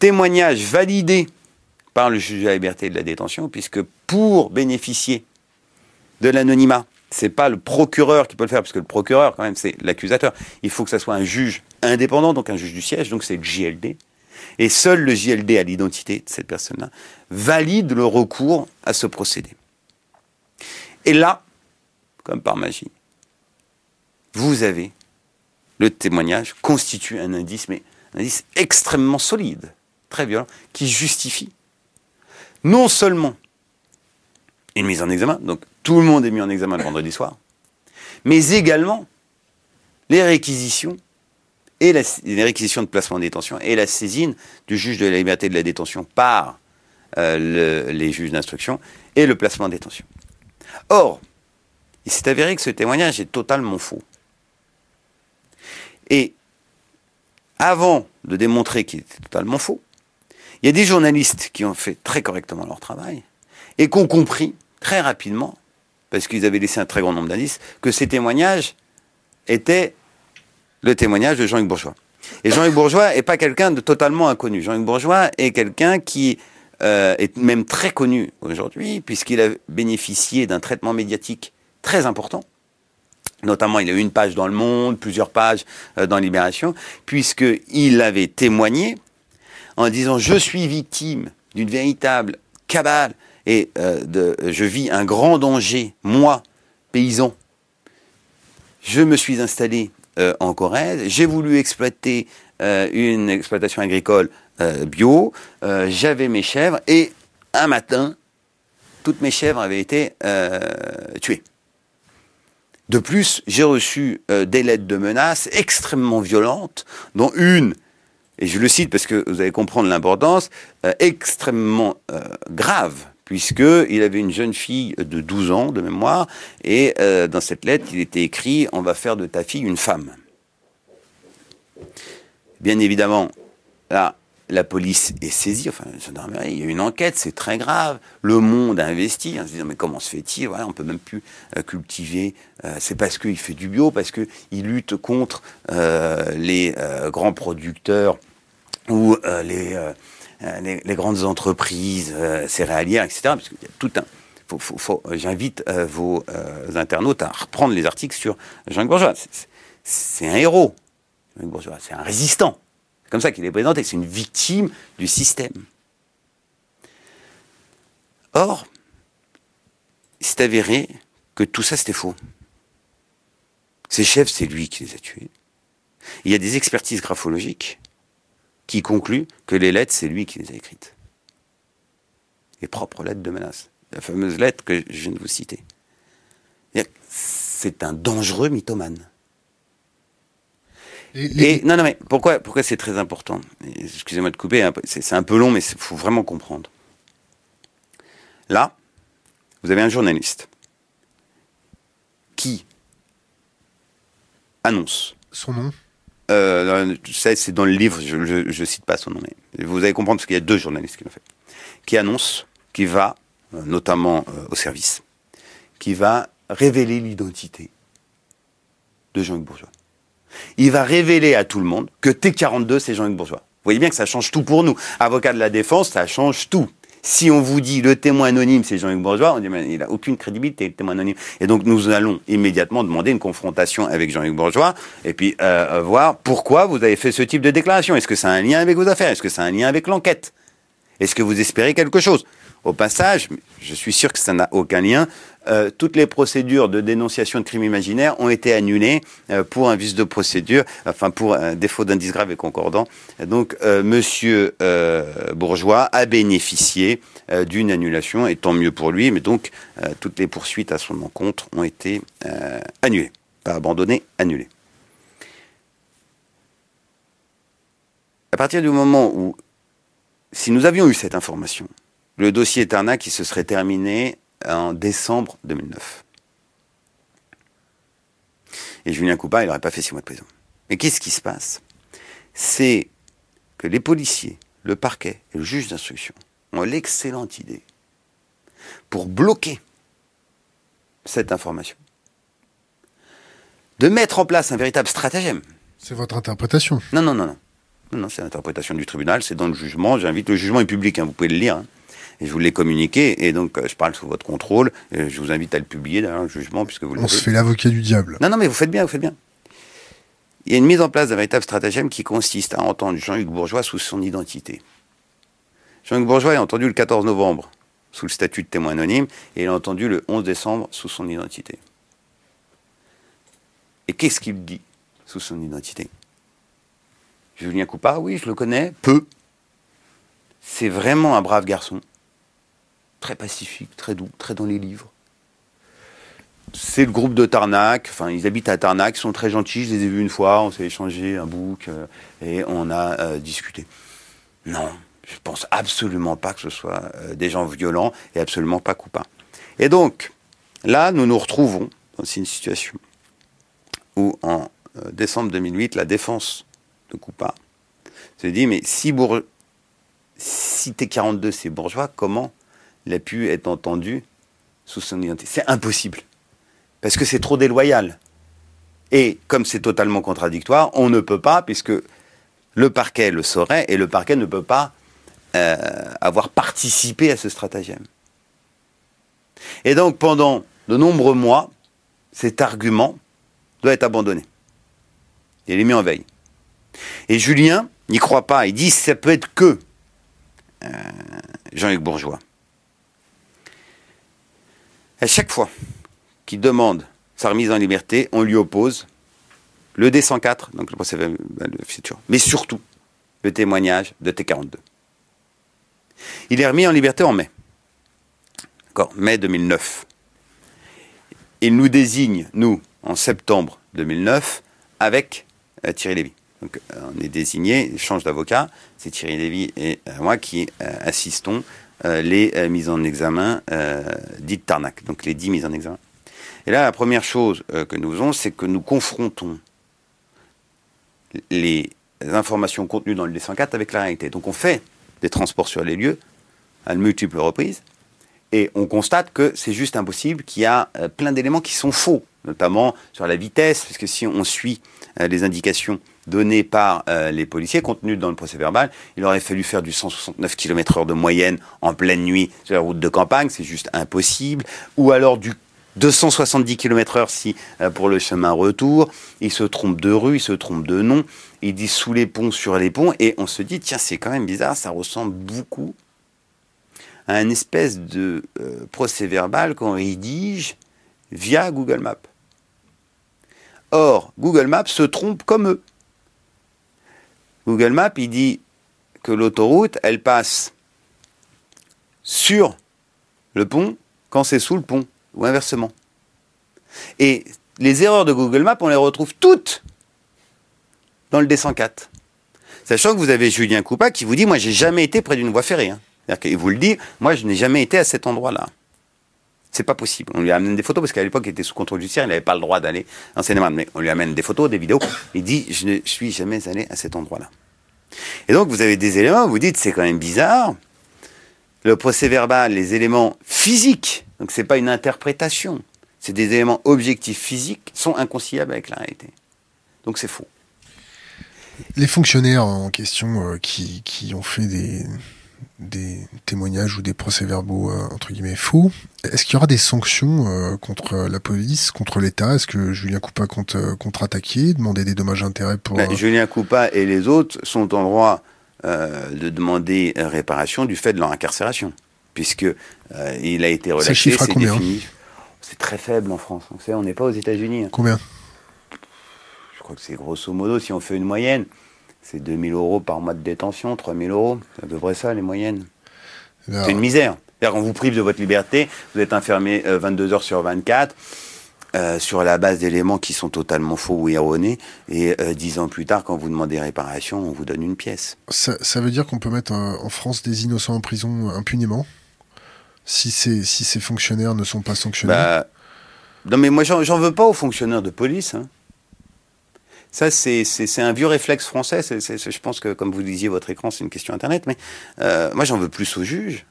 Témoignage validé par le juge de la liberté et de la détention, puisque pour bénéficier de l'anonymat, c'est pas le procureur qui peut le faire, parce que le procureur, quand même, c'est l'accusateur. Il faut que ça soit un juge indépendant, donc un juge du siège, donc c'est le JLD. Et seul le JLD à l'identité de cette personne-là valide le recours à ce procédé. Et là, comme par magie, vous avez le témoignage constitue un indice, mais un indice extrêmement solide, très violent, qui justifie non seulement une mise en examen, donc tout le monde est mis en examen le vendredi soir, mais également les réquisitions et les réquisitions de placement en détention et la saisine du juge de la liberté de la détention par euh, les juges d'instruction et le placement en détention. Or, il s'est avéré que ce témoignage est totalement faux. Et avant de démontrer qu'il était totalement faux, il y a des journalistes qui ont fait très correctement leur travail et qui ont compris très rapidement, parce qu'ils avaient laissé un très grand nombre d'indices, que ces témoignages étaient le témoignage de Jean-Luc Bourgeois. Et Jean-Luc Bourgeois n'est pas quelqu'un de totalement inconnu. Jean-Luc Bourgeois est quelqu'un qui euh, est même très connu aujourd'hui, puisqu'il a bénéficié d'un traitement médiatique très important Notamment, il a eu une page dans Le Monde, plusieurs pages euh, dans Libération, puisqu'il avait témoigné en disant Je suis victime d'une véritable cabale et euh, je vis un grand danger, moi, paysan. Je me suis installé euh, en Corrèze, j'ai voulu exploiter une exploitation agricole bio, j'avais mes chèvres et un matin, toutes mes chèvres avaient été tuées. De plus, j'ai reçu euh, des lettres de menaces extrêmement violentes, dont une, et je le cite parce que vous allez comprendre l'importance, euh, extrêmement euh, grave, puisqu'il avait une jeune fille de 12 ans de mémoire, et dans cette lettre, il était écrit « On va faire de ta fille une femme ». Bien évidemment, là, la police est saisie, enfin, il y a une enquête, c'est très grave. Le monde a investi en se disant, mais comment se fait-il? Voilà, On peut même plus euh, cultiver. Euh, c'est parce qu'il fait du bio, parce qu'il lutte contre euh, les grands producteurs ou les, grandes entreprises céréalières, etc. Parce qu'il tout un. J'invite vos internautes à reprendre les articles sur Jean-Luc Bourgeois. C'est un héros, Jean-Luc Bourgeois, c'est un résistant. C'est comme ça qu'il est présenté, c'est une victime du système. Or, c'est avéré que tout ça c'était faux. Ces chefs, c'est lui qui les a tués. Il y a des expertises graphologiques qui concluent que les lettres, c'est lui qui les a écrites. Les propres lettres de menace. La fameuse lettre que je viens de vous citer. C'est un dangereux mythomane. Et, non, non, mais pourquoi, pourquoi c'est très important? Excusez-moi de couper, hein, c'est un peu long, mais il faut vraiment comprendre. Là, vous avez un journaliste qui annonce. Son nom? euh, C'est dans le livre, je ne cite pas son nom, mais vous allez comprendre parce qu'il y a deux journalistes qui l'ont fait. Qui annonce, qui va, euh, notamment euh, au service, qui va révéler l'identité de Jean-Luc Bourgeois il va révéler à tout le monde que T42, c'est Jean-Luc Bourgeois. Vous voyez bien que ça change tout pour nous. Avocat de la défense, ça change tout. Si on vous dit le témoin anonyme, c'est Jean-Luc Bourgeois, on dit mais il n'a aucune crédibilité, le témoin anonyme. Et donc nous allons immédiatement demander une confrontation avec Jean-Luc Bourgeois et puis euh, voir pourquoi vous avez fait ce type de déclaration. Est-ce que ça a un lien avec vos affaires? Est-ce que ça a un lien avec l'enquête? Est-ce que vous espérez quelque chose? Au passage, je suis sûr que ça n'a aucun lien. Euh, toutes les procédures de dénonciation de crimes imaginaires ont été annulées euh, pour un vice de procédure, enfin pour un défaut d'indice grave et concordant. Donc, euh, Monsieur Bourgeois a bénéficié d'une annulation, et tant mieux pour lui. Mais donc, toutes les poursuites à son encontre ont été annulées, pas abandonnées, annulées. À partir du moment où, si nous avions eu cette information, le dossier Eterna qui se serait terminé en décembre 2009. Et Julien Coupa, il n'aurait pas fait six mois de prison. Mais qu'est-ce qui se passe? C'est que les policiers, le parquet et le juge d'instruction ont l'excellente idée pour bloquer cette information de mettre en place un véritable stratagème. C'est votre interprétation Non, non, non, non. Non, c'est l'interprétation du tribunal, c'est dans le jugement. J'invite, le jugement est public, hein, vous pouvez le lire. Hein et je vous l'ai communiqué, et donc euh, je parle sous votre contrôle, et je vous invite à le publier dans le jugement, puisque vous On se fait l'avocat du diable. Non, non, mais vous faites bien, vous faites bien. Il y a une mise en place d'un véritable stratagème qui consiste à entendre Jean-Luc Bourgeois sous son identité. Jean-Luc Bourgeois est entendu le 14 novembre sous le statut de témoin anonyme, et il est entendu le 11 décembre sous son identité. Et qu'est-ce qu'il dit sous son identité? Julien Coupa, oui, je le connais, peu. C'est vraiment un brave garçon très pacifique, très doux, très dans les livres. C'est le groupe de Tarnac, enfin ils habitent à Tarnac, ils sont très gentils, je les ai vus une fois, on s'est échangé un book euh, et on a euh, discuté. Non, je pense absolument pas que ce soit euh, des gens violents et absolument pas coupants. Et donc, là, nous nous retrouvons dans une situation où en décembre 2008, la défense de Coupa se dit, mais si, si T42 c'est bourgeois, comment il a pu être entendu sous son identité. C'est impossible. Parce que c'est trop déloyal. Et comme c'est totalement contradictoire, on ne peut pas, puisque le parquet le saurait, et le parquet ne peut pas euh, avoir participé à ce stratagème. Et donc pendant de nombreux mois, cet argument doit être abandonné. Il est mis en veille. Et Julien n'y croit pas. Il dit ça peut être que euh, Jean-Luc Bourgeois. À chaque fois qu'il demande sa remise en liberté, on lui oppose le D104, donc le procès de futur, mais surtout le témoignage de T42. Il est remis en liberté en mai. D'accord, mai 2009. Il nous désigne, nous, en septembre 2009, avec euh, Thierry Lévy. Donc, euh, on est désigné, change d'avocat, c'est Thierry Lévy et euh, moi qui assistons les mises en examen dites Tarnac, donc les dix mises en examen. Et là, la première chose que nous faisons, c'est que nous confrontons les informations contenues dans le D104 avec la réalité. Donc on fait des transports sur les lieux à de multiples reprises, et on constate que c'est juste impossible, qu'il y a plein d'éléments qui sont faux, notamment sur la vitesse, parce que si on suit les indications données par euh, les policiers, contenues dans le procès verbal, il aurait fallu faire du 169 km/h de moyenne en pleine nuit sur la route de campagne, c'est juste impossible, ou alors du 270 km/h si euh, pour le chemin retour. Il se trompe de rue, il se trompe de nom. Il dit sous les ponts, sur les ponts, et on se dit tiens c'est quand même bizarre, ça ressemble beaucoup à un espèce de euh, procès verbal qu'on rédige via Google Maps. Or, Google Maps se trompe comme eux. Google Maps, il dit que l'autoroute, elle passe sur le pont quand c'est sous le pont, ou inversement. Et les erreurs de Google Maps, on les retrouve toutes dans le D104. Sachant que vous avez Julien Coupa qui vous dit, moi, j'ai jamais été près d'une voie ferrée. Hein. Il vous le dit, moi, je n'ai jamais été à cet endroit-là. C'est pas possible. On lui amène des photos parce qu'à l'époque, il était sous contrôle judiciaire, il n'avait pas le droit d'aller en cinéma. Mais on lui amène des photos, des vidéos. Il dit Je ne suis jamais allé à cet endroit-là. Et donc, vous avez des éléments, vous dites C'est quand même bizarre. Le procès verbal, les éléments physiques, donc c'est pas une interprétation, c'est des éléments objectifs physiques, sont inconciliables avec la réalité. Donc c'est faux. Les fonctionnaires en question euh, qui, qui ont fait des, des témoignages ou des procès-verbaux euh, entre guillemets faux. Est-ce qu'il y aura des sanctions euh, contre la police, contre l'État? Est-ce que Julien Coupa compte euh, contre-attaquer, demander des dommages intérêts pour ben, Julien Coupa et les autres sont en droit de demander réparation du fait de leur incarcération, puisque il a été relâché. Ça chiffre à combien? C'est très faible en France. On n'est pas aux États-Unis. Hein. Combien? Je crois que c'est grosso modo, si on fait une moyenne, c'est 2000 euros par mois de détention, 3000 euros. C'est à peu près ça, les moyennes. C'est une misère. Quand on vous prive de votre liberté, vous êtes enfermé 22 euh, heures sur 24, euh, sur la base d'éléments qui sont totalement faux ou erronés, et euh, dix ans plus tard, quand vous demandez réparation, on vous donne une pièce. Ça, veut dire qu'on peut mettre en France des innocents en prison impunément? Si ces, si ces fonctionnaires ne sont pas sanctionnés? Bah, Non mais moi j'en veux pas aux fonctionnaires de police. Hein. Ça, c'est un vieux réflexe français. je pense que, comme vous disiez, votre écran, c'est une question Internet. Mais euh, moi, j'en veux plus au juge.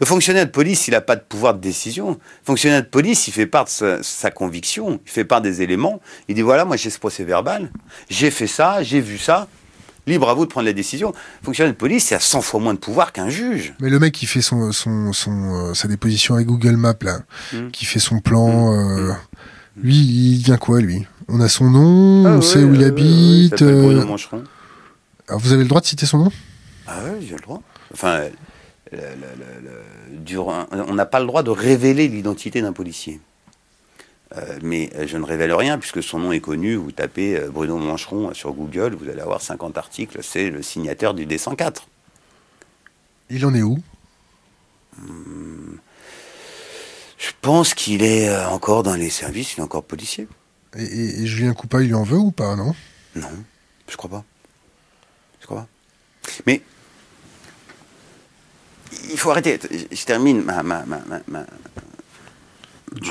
Le fonctionnaire de police, il n'a pas de pouvoir de décision. Le fonctionnaire de police, il fait part de sa, conviction, il fait part des éléments. Il dit voilà, moi j'ai ce procès verbal, j'ai fait ça, j'ai vu ça. Libre à vous de prendre la décision. Le fonctionnaire de police, il a 100 fois moins de pouvoir qu'un juge. Mais le mec qui fait son, son, son euh, sa déposition avec Google Maps, là, hmm. qui fait son plan, euh, hmm. Lui, il vient quoi, lui? On a son nom, ah on sait où il habite. Euh... Alors vous avez le droit de citer son nom? Ah oui, j'ai le droit. Enfin, on n'a pas le droit de révéler l'identité d'un policier. Euh, mais euh, je ne révèle rien puisque son nom est connu. Vous tapez euh, Bruno Mancheron sur Google, vous allez avoir 50 articles. C'est le signataire du D104. Il en est où? Hmm. Je pense qu'il est encore dans les services, il est encore policier. Et, Julien Coupa, il lui en veut ou pas, non? Non, je crois pas. Je crois pas. Mais il faut arrêter. Je termine ma, ma, ma, ma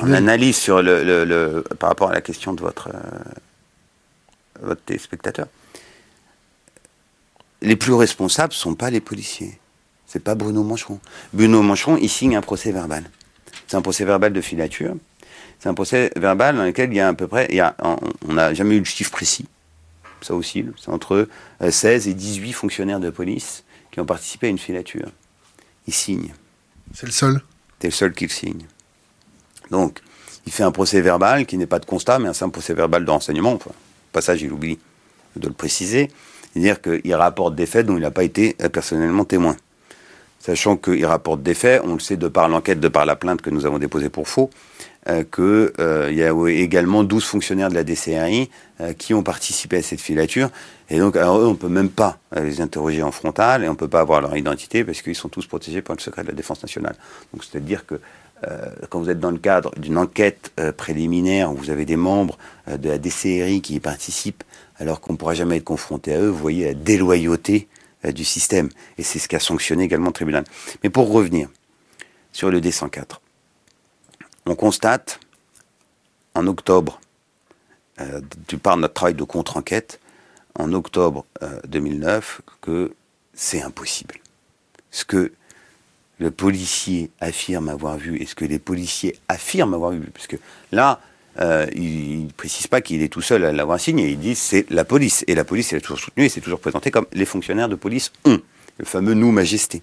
mon analyse sur le, le, par rapport à la question de votre, euh, votre téléspectateur. Les plus responsables ne sont pas les policiers. C'est pas Bruno Mancheron. Bruno Mancheron, il signe un procès verbal. C'est un procès verbal de filature. C'est un procès verbal dans lequel il y a à peu près, il y a, on n'a jamais eu le chiffre précis, ça oscille, c'est entre 16 euh, et 18 fonctionnaires de police qui ont participé à une filature. Ils signent. C'est le seul? C'est le seul qui signe. Donc, il fait un procès verbal qui n'est pas de constat, mais un simple procès verbal de renseignement. Enfin, passage, il oublie de le préciser. C'est-à-dire qu'il rapporte des faits dont il n'a pas été euh, personnellement témoin. Sachant qu'il rapporte des faits, on le sait de par l'enquête, de par la plainte que nous avons déposée pour faux, euh, qu'il euh, y a également 12 fonctionnaires de la DCRI euh, qui ont participé à cette filature. Et donc, alors eux, on ne peut même pas les interroger en frontal et on ne peut pas avoir leur identité parce qu'ils sont tous protégés par le secret de la défense nationale. Donc, c'est-à-dire que quand vous êtes dans le cadre d'une enquête préliminaire où vous avez des membres de la DCRI qui y participent alors qu'on ne pourra jamais être confronté à eux, vous voyez la déloyauté du système. Et c'est ce qu'a sanctionné également le tribunal. Mais pour revenir sur le D104, on constate en octobre, euh, du par notre travail de contre-enquête, en octobre 2009, euh, que c'est impossible. Ce que le policier affirme avoir vu et ce que les policiers affirment avoir vu, parce que là, euh, il ne précise pas qu'il est tout seul à l'avoir signé, il dit c'est la police. Et la police, elle est toujours soutenue et c'est toujours présenté comme les fonctionnaires de police ont, le fameux nous majesté.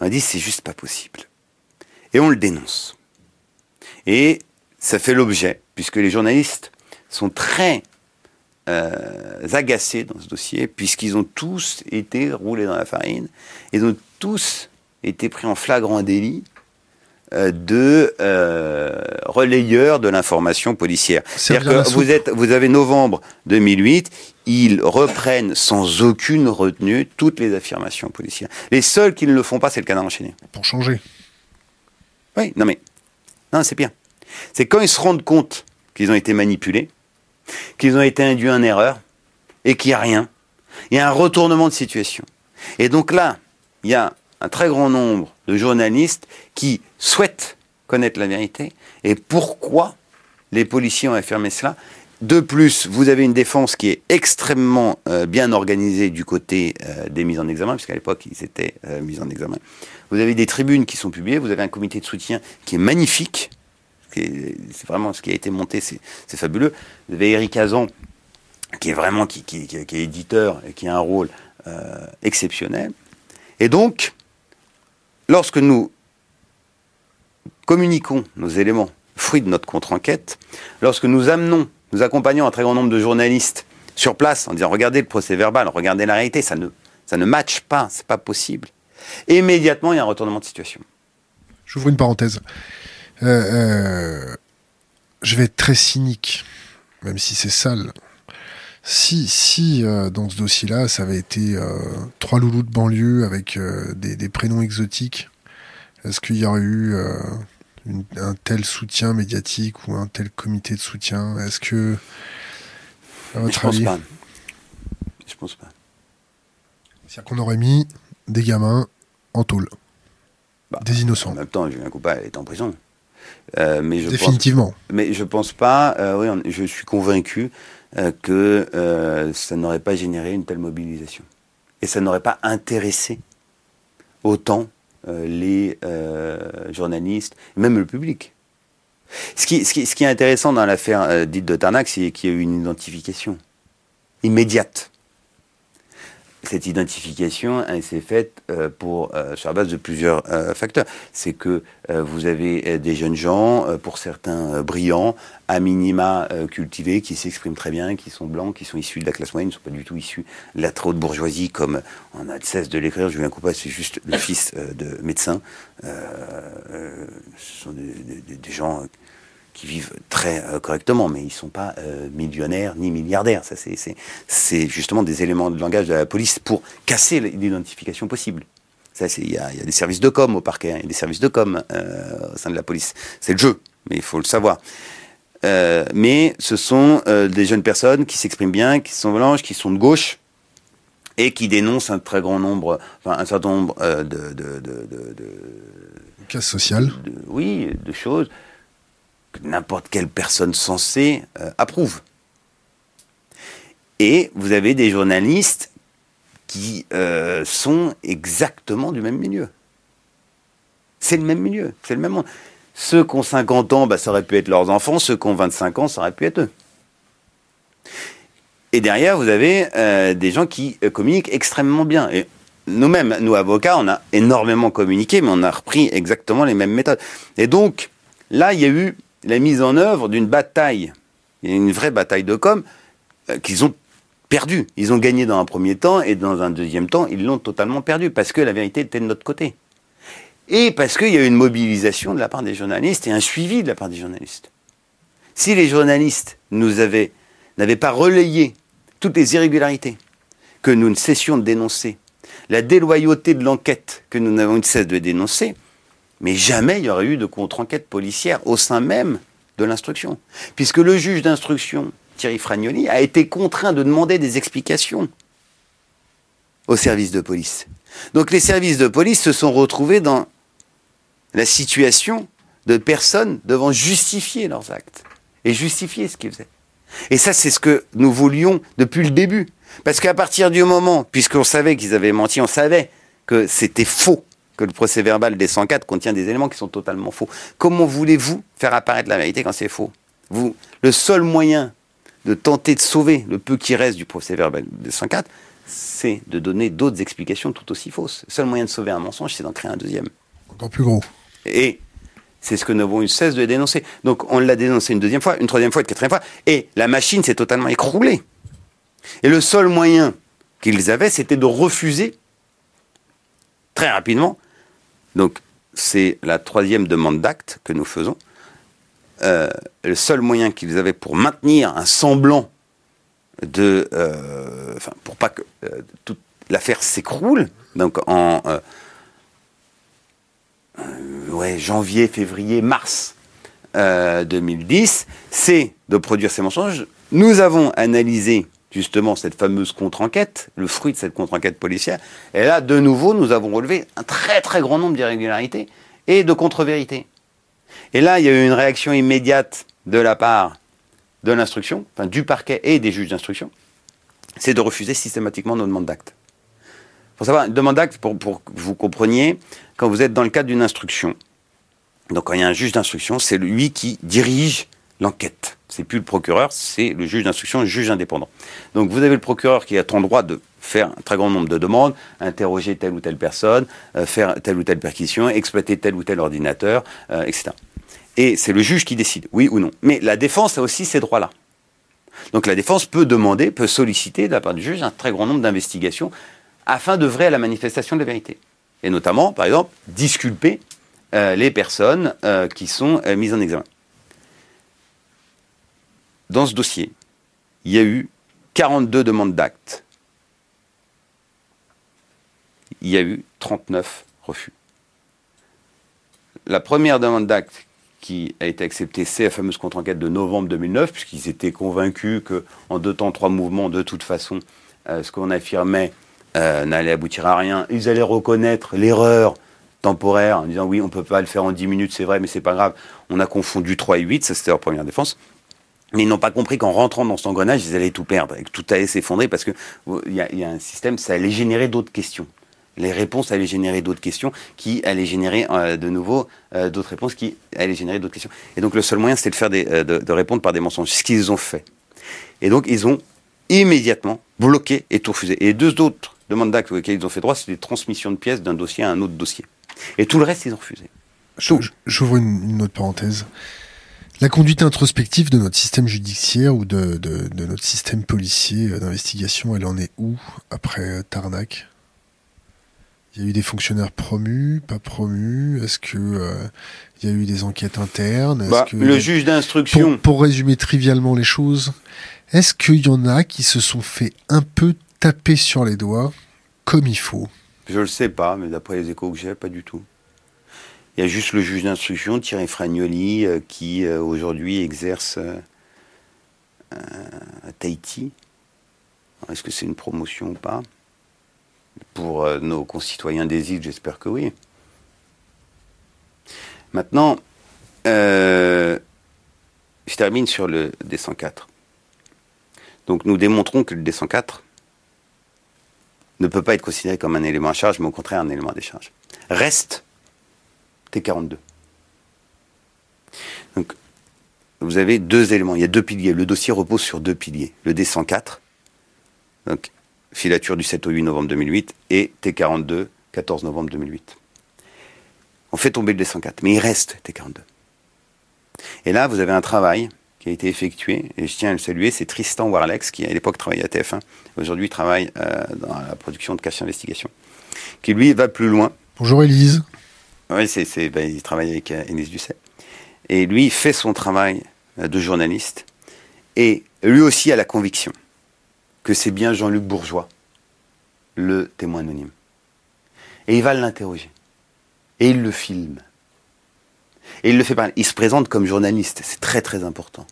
On dit c'est juste pas possible. Et on le dénonce. Et ça fait l'objet, puisque les journalistes sont très euh, agacés dans ce dossier, puisqu'ils ont tous été roulés dans la farine, ils ont tous été pris en flagrant délit de euh, relayeurs de l'information policière. C'est-à-dire que vous, êtes, vous avez novembre 2008, ils reprennent sans aucune retenue toutes les affirmations policières. Les seuls qui ne le font pas, c'est le canard enchaîné. Pour changer. Oui, non mais non, c'est bien. C'est quand ils se rendent compte qu'ils ont été manipulés, qu'ils ont été induits en erreur, et qu'il n'y a rien. Il y a un retournement de situation. Et donc là, il y a un très grand nombre de journalistes qui souhaitent connaître la vérité et pourquoi les policiers ont affirmé cela? De plus, vous avez une défense qui est extrêmement euh, bien organisée du côté euh, des mises en examen, puisqu'à l'époque, ils étaient euh, mis en examen. Vous avez des tribunes qui sont publiées, vous avez un comité de soutien qui est magnifique. C'est vraiment ce qui a été monté, c'est fabuleux. Vous avez Eric Azan, qui est vraiment qui, est éditeur et qui a un rôle euh, exceptionnel. Et donc, lorsque nous communiquons nos éléments, fruits de notre contre-enquête, lorsque nous amenons, nous accompagnons un très grand nombre de journalistes sur place en disant regardez le procès verbal, regardez la réalité, ça ne, matche pas, c'est pas possible immédiatement, il y a un retournement de situation. J'ouvre une parenthèse. Euh, euh, je vais être très cynique, même si c'est sale. Si, si euh, dans ce dossier-là, ça avait été trois loulous de banlieue avec des, prénoms exotiques, est-ce qu'il y aurait eu un tel soutien médiatique ou un tel comité de soutien? Est-ce que. À votre Je pense pas. Je pense pas. C'est-à-dire qu'on aurait mis des gamins en tôle. Bah, des innocents. En même temps, Julien Coupa est en prison. Euh, mais je Définitivement. mais je pense pas, euh, oui, je suis convaincu euh, que ça n'aurait pas généré une telle mobilisation. Et ça n'aurait pas intéressé autant les journalistes, même le public. Ce qui, ce qui, ce qui est intéressant dans l'affaire dite de Tarnac, c'est qu'il y a eu une identification immédiate cette identification s'est faite euh, pour, euh, sur la base de plusieurs euh, facteurs. C'est que vous avez des jeunes gens, pour certains brillants, à minima cultivés, qui s'expriment très bien, qui sont blancs, qui sont issus de la classe moyenne, ne sont pas du tout issus de la trop de bourgeoisie, comme on a de cesse de l'écrire. Julien Coupa, c'est juste le fils de médecin. ce sont des, des gens qui vivent très euh, correctement, mais ils ne sont pas euh, millionnaires ni milliardaires. Ça, c'est justement des éléments de langage de la police pour casser l'identification possible. Il y, y, a des services de com au parquet, hein, il y a des services de com euh, au sein de la police. C'est le jeu, mais il faut le savoir. mais ce sont des jeunes personnes qui s'expriment bien, qui sont blanches, qui sont de gauche et qui dénoncent un très grand nombre, enfin un certain nombre de, de, de, de, cas social. oui, de choses que n'importe quelle personne sensée euh, approuve. Et vous avez des journalistes qui euh, sont exactement du même milieu. C'est le même milieu, c'est le même monde. Ceux qui ont 50 ans, bah, ça aurait pu être leurs enfants, ceux qui ont 25 ans, ça aurait pu être eux. Et derrière, vous avez euh, des gens qui communiquent extrêmement bien. Et nous-mêmes, nous avocats, on a énormément communiqué, mais on a repris exactement les mêmes méthodes. Et donc, là, il y a eu la mise en œuvre d'une bataille, une vraie bataille de com euh, qu'ils ont perdue. Ils ont gagné dans un premier temps et dans un deuxième temps, ils l'ont totalement perdu parce que la vérité était de notre côté. Et parce qu'il y a eu une mobilisation de la part des journalistes et un suivi de la part des journalistes. Si les journalistes n'avaient pas relayé toutes les irrégularités que nous ne cessions de dénoncer, la déloyauté de l'enquête que nous n'avons de cesse de dénoncer, mais jamais il y aurait eu de contre-enquête policière au sein même de l'instruction. Puisque le juge d'instruction, Thierry Fragnoli, a été contraint de demander des explications aux services de police. Donc les services de police se sont retrouvés dans la situation de personnes devant justifier leurs actes et justifier ce qu'ils faisaient. Et ça, c'est ce que nous voulions depuis le début. Parce qu'à partir du moment, puisqu'on savait qu'ils avaient menti, on savait que c'était faux, que le procès verbal des 104 contient des éléments qui sont totalement faux. Comment voulez-vous faire apparaître la vérité quand c'est faux? Vous, le seul moyen de tenter de sauver le peu qui reste du procès verbal des 104, c'est de donner d'autres explications tout aussi fausses. Le seul moyen de sauver un mensonge, c'est d'en créer un deuxième. Encore plus gros. Et c'est ce que nous avons eu cesse de dénoncer. Donc on l'a dénoncé une deuxième fois, une troisième fois, une quatrième fois, et la machine s'est totalement écroulée. Et le seul moyen qu'ils avaient, c'était de refuser très rapidement. Donc c'est la troisième demande d'acte que nous faisons. Euh, le seul moyen qu'ils avaient pour maintenir un semblant de, euh, enfin, pour pas que euh, toute l'affaire s'écroule, donc en ouais, janvier, février, mars 2010, c'est de produire ces mensonges. Nous avons analysé justement cette fameuse contre-enquête, le fruit de cette contre-enquête policière. Et là, de nouveau, nous avons relevé un très très grand nombre d'irrégularités et de contre-vérités. Et là, il y a eu une réaction immédiate de la part de l'instruction, du parquet et des juges d'instruction, c'est de refuser systématiquement nos demandes d'actes. Pour savoir, une demande d'acte, pour, pour que vous compreniez, quand vous êtes dans le cadre d'une instruction, donc quand il y a un juge d'instruction, c'est lui qui dirige l'enquête. C'est plus le procureur, c'est le juge d'instruction, le juge indépendant. Donc vous avez le procureur qui a ton droit de faire un très grand nombre de demandes, interroger telle ou telle personne, euh, faire telle ou telle perquisition, exploiter tel ou tel ordinateur, euh, etc. Et c'est le juge qui décide, oui ou non. Mais la défense a aussi ces droits-là. Donc la défense peut demander, peut solliciter de la part du juge un très grand nombre d'investigations afin d'œuvrer à la manifestation de la vérité. Et notamment, par exemple, disculper euh, les personnes qui sont mises en examen dans ce dossier, il y a eu 42 demandes d'actes. Il y a eu 39 refus. La première demande d'acte qui a été acceptée, c'est la fameuse contre-enquête de novembre 2009, puisqu'ils étaient convaincus qu'en deux temps, trois mouvements, de toute façon, euh, ce qu'on affirmait euh, n'allait aboutir à rien. Ils allaient reconnaître l'erreur temporaire en disant oui, on ne peut pas le faire en 10 minutes, c'est vrai, mais c'est pas grave. On a confondu 3 et 8, ça c'était leur première défense. Mais ils n'ont pas compris qu'en rentrant dans cet engrenage, ils allaient tout perdre, et que tout allait s'effondrer parce que il y, a un système, ça allait générer d'autres questions. Les réponses allaient générer d'autres questions qui allaient générer euh, de nouveau euh, d'autres réponses qui allaient générer d'autres questions. Et donc le seul moyen, c'était de faire des, euh, de, répondre par des mensonges. Ce qu'ils ont fait. Et donc ils ont immédiatement bloqué et tout refusé. Et deux autres demandes d'actes auxquelles ils ont fait droit, c'est des transmissions de pièces d'un dossier à un autre dossier. Et tout le reste, ils ont refusé. J'ouvre une, une autre parenthèse. La conduite introspective de notre système judiciaire ou de, notre système policier euh, d'investigation, elle en est où après Tarnac? Il y a eu des fonctionnaires promus, pas promus? Est-ce que euh, il y a eu des enquêtes internes? Bah, Le juge d'instruction. Pour, résumer trivialement les choses, est-ce qu'il y en a qui se sont fait un peu taper sur les doigts comme il faut? Je le sais pas, mais d'après les échos que j'ai, pas du tout. Il y a juste le juge d'instruction, Thierry Fragnoli, euh, qui euh, aujourd'hui exerce euh, à Tahiti. Est-ce que c'est une promotion ou pas? Pour nos concitoyens des îles, j'espère que oui. Maintenant, je termine sur le D104. Donc nous démontrons que le D104 ne peut pas être considéré comme un élément à charge, mais au contraire un élément à décharge. Reste T42. Donc, vous avez deux éléments, il y a deux piliers. Le dossier repose sur deux piliers. Le D104, donc filature du 7 au 8 novembre 2008, et T42, 14 novembre 2008. On fait tomber le D104, mais il reste T42. Et là, vous avez un travail qui a été effectué, et je tiens à le saluer, c'est Tristan Warlex, qui à l'époque travaillait à TF1, aujourd'hui travaille euh, dans la production de Cache Investigation, qui lui va plus loin. Bonjour Élise. Oui, ben, il travaille avec euh, Élise Dusset. Et lui, il fait son travail euh, de journaliste, et lui aussi a la conviction que c'est bien Jean-Luc Bourgeois, le témoin anonyme. Et il va l'interroger. Et il le filme. Et il le fait parler. Il se présente comme journaliste. C'est très très important.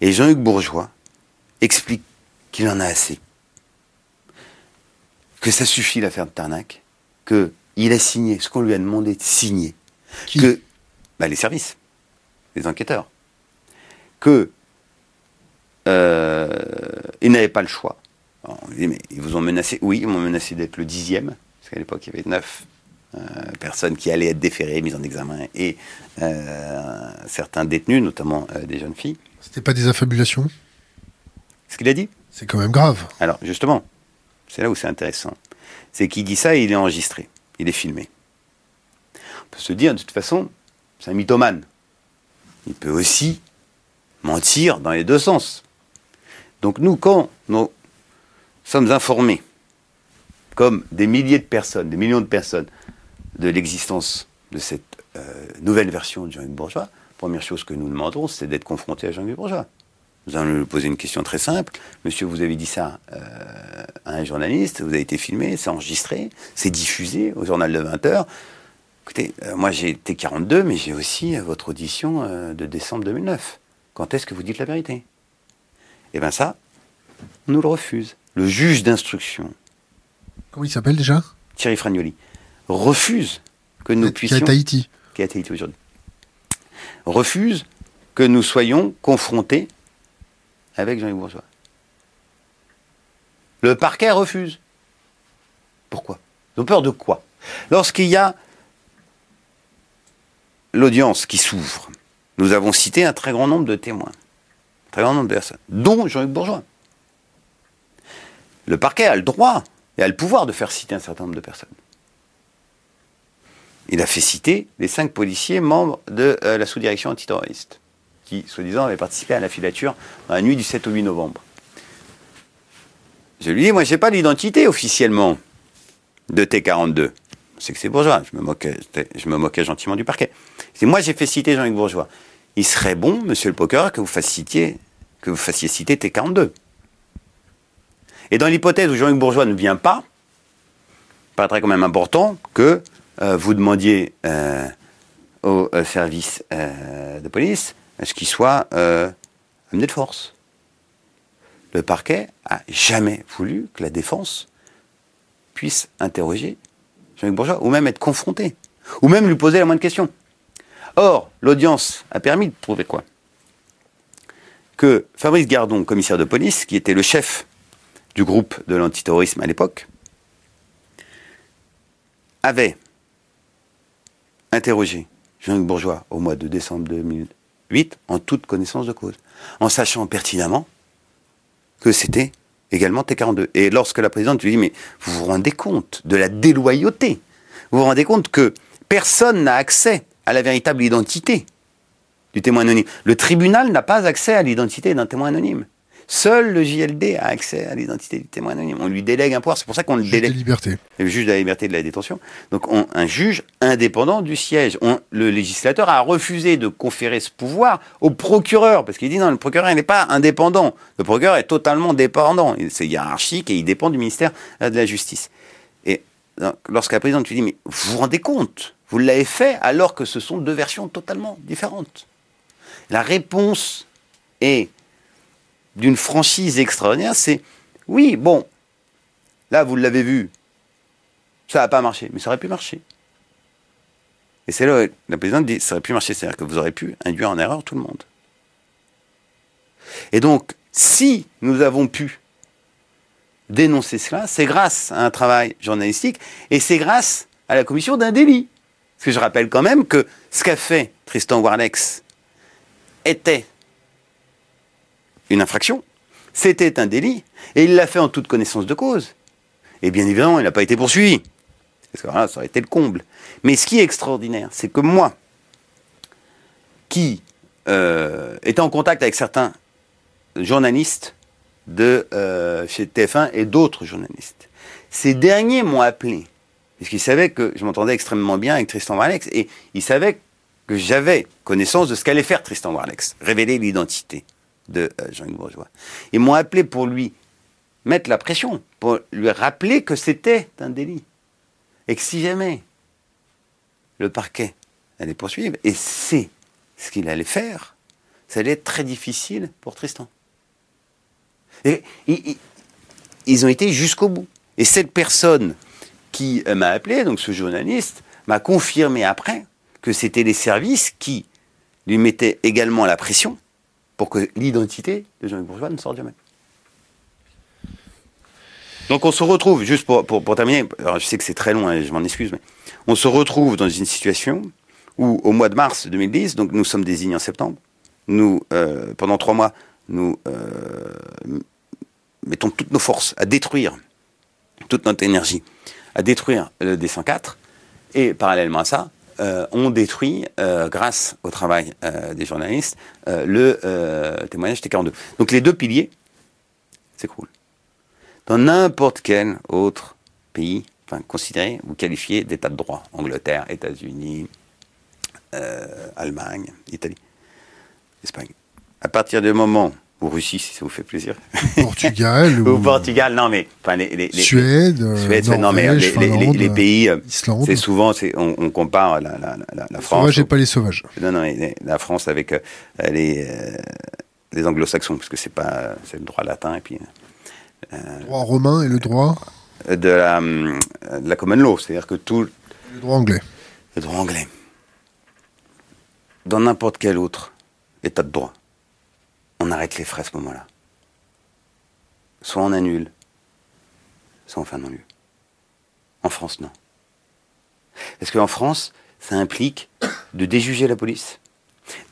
Et Jean-Luc Bourgeois explique qu'il en a assez. Que ça suffit l'affaire de Tarnac. Qu'il a signé ce qu'on lui a demandé de signer. Qui que bah, les services, les enquêteurs. Que euh, il n'avait pas le choix. Alors, on lui dit, mais ils vous ont menacé Oui, ils m'ont menacé d'être le dixième, parce qu'à l'époque, il y avait neuf euh, personnes qui allaient être déférées, mises en examen, et euh, certains détenus, notamment euh, des jeunes filles. C'était pas des affabulations? Ce qu'il a dit? C'est quand même grave. Alors, justement, c'est là où c'est intéressant. C'est qu'il dit ça et il est enregistré, il est filmé. On peut se dire, de toute façon, c'est un mythomane. Il peut aussi mentir dans les deux sens. Donc nous, quand nous sommes informés, comme des milliers de personnes, des millions de personnes, de l'existence de cette euh, nouvelle version de Jean-Luc Bourgeois, première chose que nous demandons, c'est d'être confrontés à Jean-Luc Bourgeois. Nous allons lui poser une question très simple. Monsieur, vous avez dit ça euh, à un journaliste, vous avez été filmé, c'est enregistré, c'est diffusé au journal de 20h. Écoutez, euh, moi j'ai été 42, mais j'ai aussi euh, votre audition de décembre 2009. Quand est-ce que vous dites la vérité? Eh bien ça, on nous le refuse. Le juge d'instruction, Comment il s'appelle déjà? Thierry Fragnoli, refuse que nous Qui puissions... est à Tahiti. qui a été édité aujourd'hui, refuse que nous soyons confrontés avec Jean-Luc Bourgeois. Le parquet refuse. Pourquoi? Ils ont peur de quoi? Lorsqu'il y a l'audience qui s'ouvre, nous avons cité un très grand nombre de témoins, un très grand nombre de personnes, dont Jean-Luc Bourgeois. Le parquet a le droit et a le pouvoir de faire citer un certain nombre de personnes. Il a fait citer les cinq policiers membres de euh, la sous-direction antiterroriste, qui, soi-disant, avaient participé à la filature la nuit du 7 au 8 novembre. Je lui dis, moi, j'ai pas l'identité officiellement de T42. C'est que c'est bourgeois. Je me moquais, je me gentiment du parquet. C'est moi, j'ai fait citer Jean-Luc Bourgeois. Il serait bon, monsieur le procureur, que vous fassiez citer, que vous fassiez citer T42. Et dans l'hypothèse où Jean-Luc Bourgeois ne vient pas, il paraîtrait quand même important que euh, vous demandiez euh, au euh, service de police ce qu'il soit euh, amené de force. Le parquet a jamais voulu que la défense puisse interroger Jean-Luc Bourgeois, ou même être confronté, ou même lui poser la moindre question. Or, l'audience a permis de prouver quoi? Que Fabrice Gardon, commissaire de police, qui était le chef du groupe de l'antiterrorisme à l'époque, avait interrogé Jean-Luc Bourgeois au mois de décembre 2008 en toute connaissance de cause, en sachant pertinemment que c'était également T42. Et lorsque la présidente lui dit, mais vous vous rendez compte de la déloyauté, vous vous rendez compte que personne n'a accès à la véritable identité du témoin anonyme. Le tribunal n'a pas accès à l'identité d'un témoin anonyme. Seul le JLD a accès à l'identité du témoin anonyme. On lui délègue un pouvoir. C'est pour ça qu'on le Juge délègue. libertés. Le juge de la liberté de la détention. Donc on- un juge indépendant du siège. On- le législateur a refusé de conférer ce pouvoir au procureur parce qu'il dit non, le procureur n'est pas indépendant. Le procureur est totalement dépendant. C'est hiérarchique et il dépend du ministère euh, de la Justice. Et donc, lorsque la présidente lui dit mais vous vous rendez compte, vous l'avez fait alors que ce sont deux versions totalement différentes. La réponse est d'une franchise extraordinaire, c'est oui, bon, là vous l'avez vu, ça n'a pas marché, mais ça aurait pu marcher. Et c'est là où la présidente dit ça aurait pu marcher, c'est-à-dire que vous aurez pu induire en erreur tout le monde. Et donc, si nous avons pu dénoncer cela, c'est grâce à un travail journalistique et c'est grâce à la commission d'un délit. Parce que je rappelle quand même que ce qu'a fait Tristan Warlex était une infraction, c'était un délit, et il l'a fait en toute connaissance de cause. Et bien évidemment, il n'a pas été poursuivi. Parce que voilà, ça aurait été le comble. Mais ce qui est extraordinaire, c'est que moi, qui euh, était en contact avec certains journalistes de euh, chez TF1 et d'autres journalistes. Ces derniers m'ont appelé, puisqu'ils savaient que je m'entendais extrêmement bien avec Tristan Varlex, et ils savaient que j'avais connaissance de ce qu'allait faire Tristan Varlex, révéler l'identité de euh, Jean-Luc Bourgeois. Ils m'ont appelé pour lui mettre la pression, pour lui rappeler que c'était un délit. Et que si jamais le parquet allait poursuivre, et c'est ce qu'il allait faire, ça allait être très difficile pour Tristan. Et, ils ont été jusqu'au bout. Et cette personne qui euh, m'a appelé, donc ce journaliste, m'a confirmé après que c'était les services qui lui mettaient également la pression pour que l'identité de Jean-Luc Bourgeois ne sorte jamais. Donc on se retrouve, juste pour, pour, terminer, alors je sais que c'est très long, et hein, je m'en excuse, mais on se retrouve dans une situation où au mois de mars 2010, donc nous sommes désignés en septembre, nous, euh, pendant trois mois, nous euh, mettons toutes nos forces à détruire, toute notre énergie, à détruire le D104, et parallèlement à ça, euh, on détruit, grâce au travail des journalistes, le témoignage T42. Donc les deux piliers, cool dans n'importe quel autre pays, enfin considéré ou qualifié d'état de droit, Angleterre, États-Unis, euh, Allemagne, Italie, Espagne. À partir du moment ou Russie, si ça vous fait plaisir. Portugal ou, Portugal, non mais enfin les, les, Suède, Suède non mais les, les pays, euh, c'est souvent, on, on, compare la, la, la, la France. Sauvage et pas les sauvages. Non non, la France avec euh, les les anglo-saxons parce que c'est pas c'est le droit latin et puis le droit romain et le droit de la, de la common law, c'est-à-dire que tout. Le droit anglais. Le droit anglais. Dans n'importe quel autre état de droit, on arrête les frais à ce moment-là. Soit on annule, soit on fait un non-lieu. En France, non. Parce qu'en France, ça implique de déjuger la police,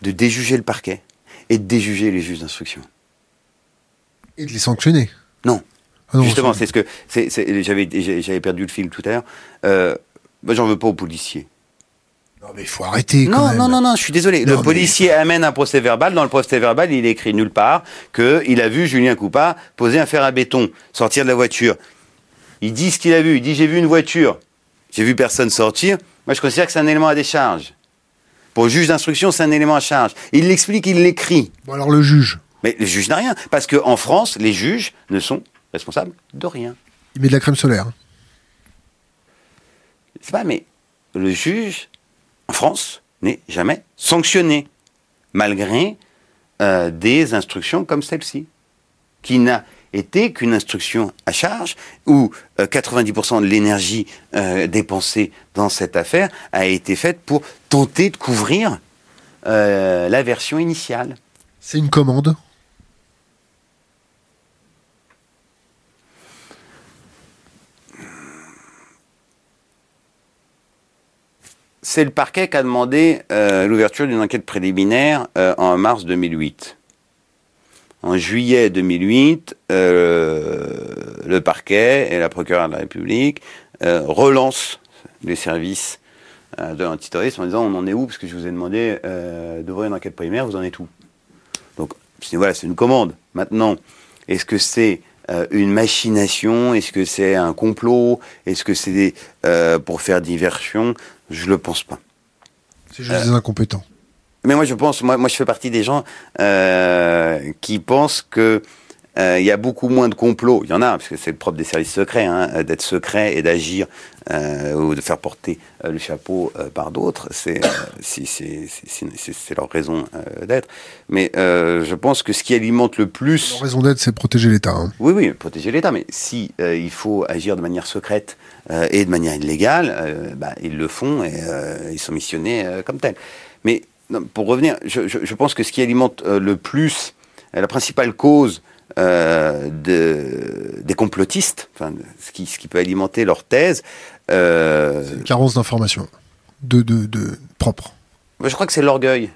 de déjuger le parquet et de déjuger les juges d'instruction. Et de les sanctionner. Non. Ah Justement, c'est ce que j'avais perdu le fil tout à l'heure. Euh, moi, j'en veux pas aux policiers. Non, mais il faut arrêter. Quand non, non, non, non, je suis désolé. le policier amène un procès verbal. Dans le procès verbal, il écrit nulle part qu'il a vu Julien Coupa poser un fer à béton, sortir de la voiture. Il dit ce qu'il a vu. Il dit j'ai vu une voiture, j'ai vu personne sortir. Moi, je considère que c'est un élément à décharge. Pour le juge d'instruction, c'est un élément à charge. Il l'explique, il l'écrit. Bon, alors le juge. Mais le juge n'a rien. Parce qu'en France, les juges ne sont responsables de rien. Il met de la crème solaire. C'est pas, mais le juge, en France, n'est jamais sanctionné, malgré euh, des instructions comme celle-ci, qui n'a été qu'une instruction à charge, où 90% euh, de l'énergie euh, dépensée dans cette affaire a été faite pour tenter de couvrir la version initiale. C'est une commande? C'est le parquet qui a demandé euh, l'ouverture d'une enquête préliminaire euh, en mars 2008. En juillet 2008, euh, le parquet et la procureure de la République relancent les services de l'antiterrorisme en disant on en est où? Parce que je vous ai demandé d'ouvrir une enquête préliminaire, vous en êtes où? Donc voilà, c'est une commande. Maintenant, est-ce que c'est une machination? Est-ce que c'est un complot? Est-ce que c'est pour faire diversion? Je le pense pas. C'est juste des incompétents. Mais moi, je pense, moi, moi, je fais partie des gens euh, qui pensent que euh, il y a beaucoup moins de complots. Il y en a, parce que c'est le propre des services secrets, hein, d'être secret et d'agir euh, ou de faire porter euh, le chapeau euh, par d'autres. C'est c'est leur raison euh, d'être. Mais je pense que ce qui alimente le plus... Leur raison d'être, c'est protéger l'État. Hein. Oui, oui, protéger l'État. Mais si il faut agir de manière secrète et de manière illégale, bah, ils le font et ils sont missionnés comme tels. Mais pour revenir, je, je, je, pense que ce qui alimente le plus, la principale cause euh, de, des complotistes, enfin, ce, qui, ce qui peut alimenter leur thèse. Euh, une carence d'informations, de, de, de propre. Je crois que c'est l'orgueil.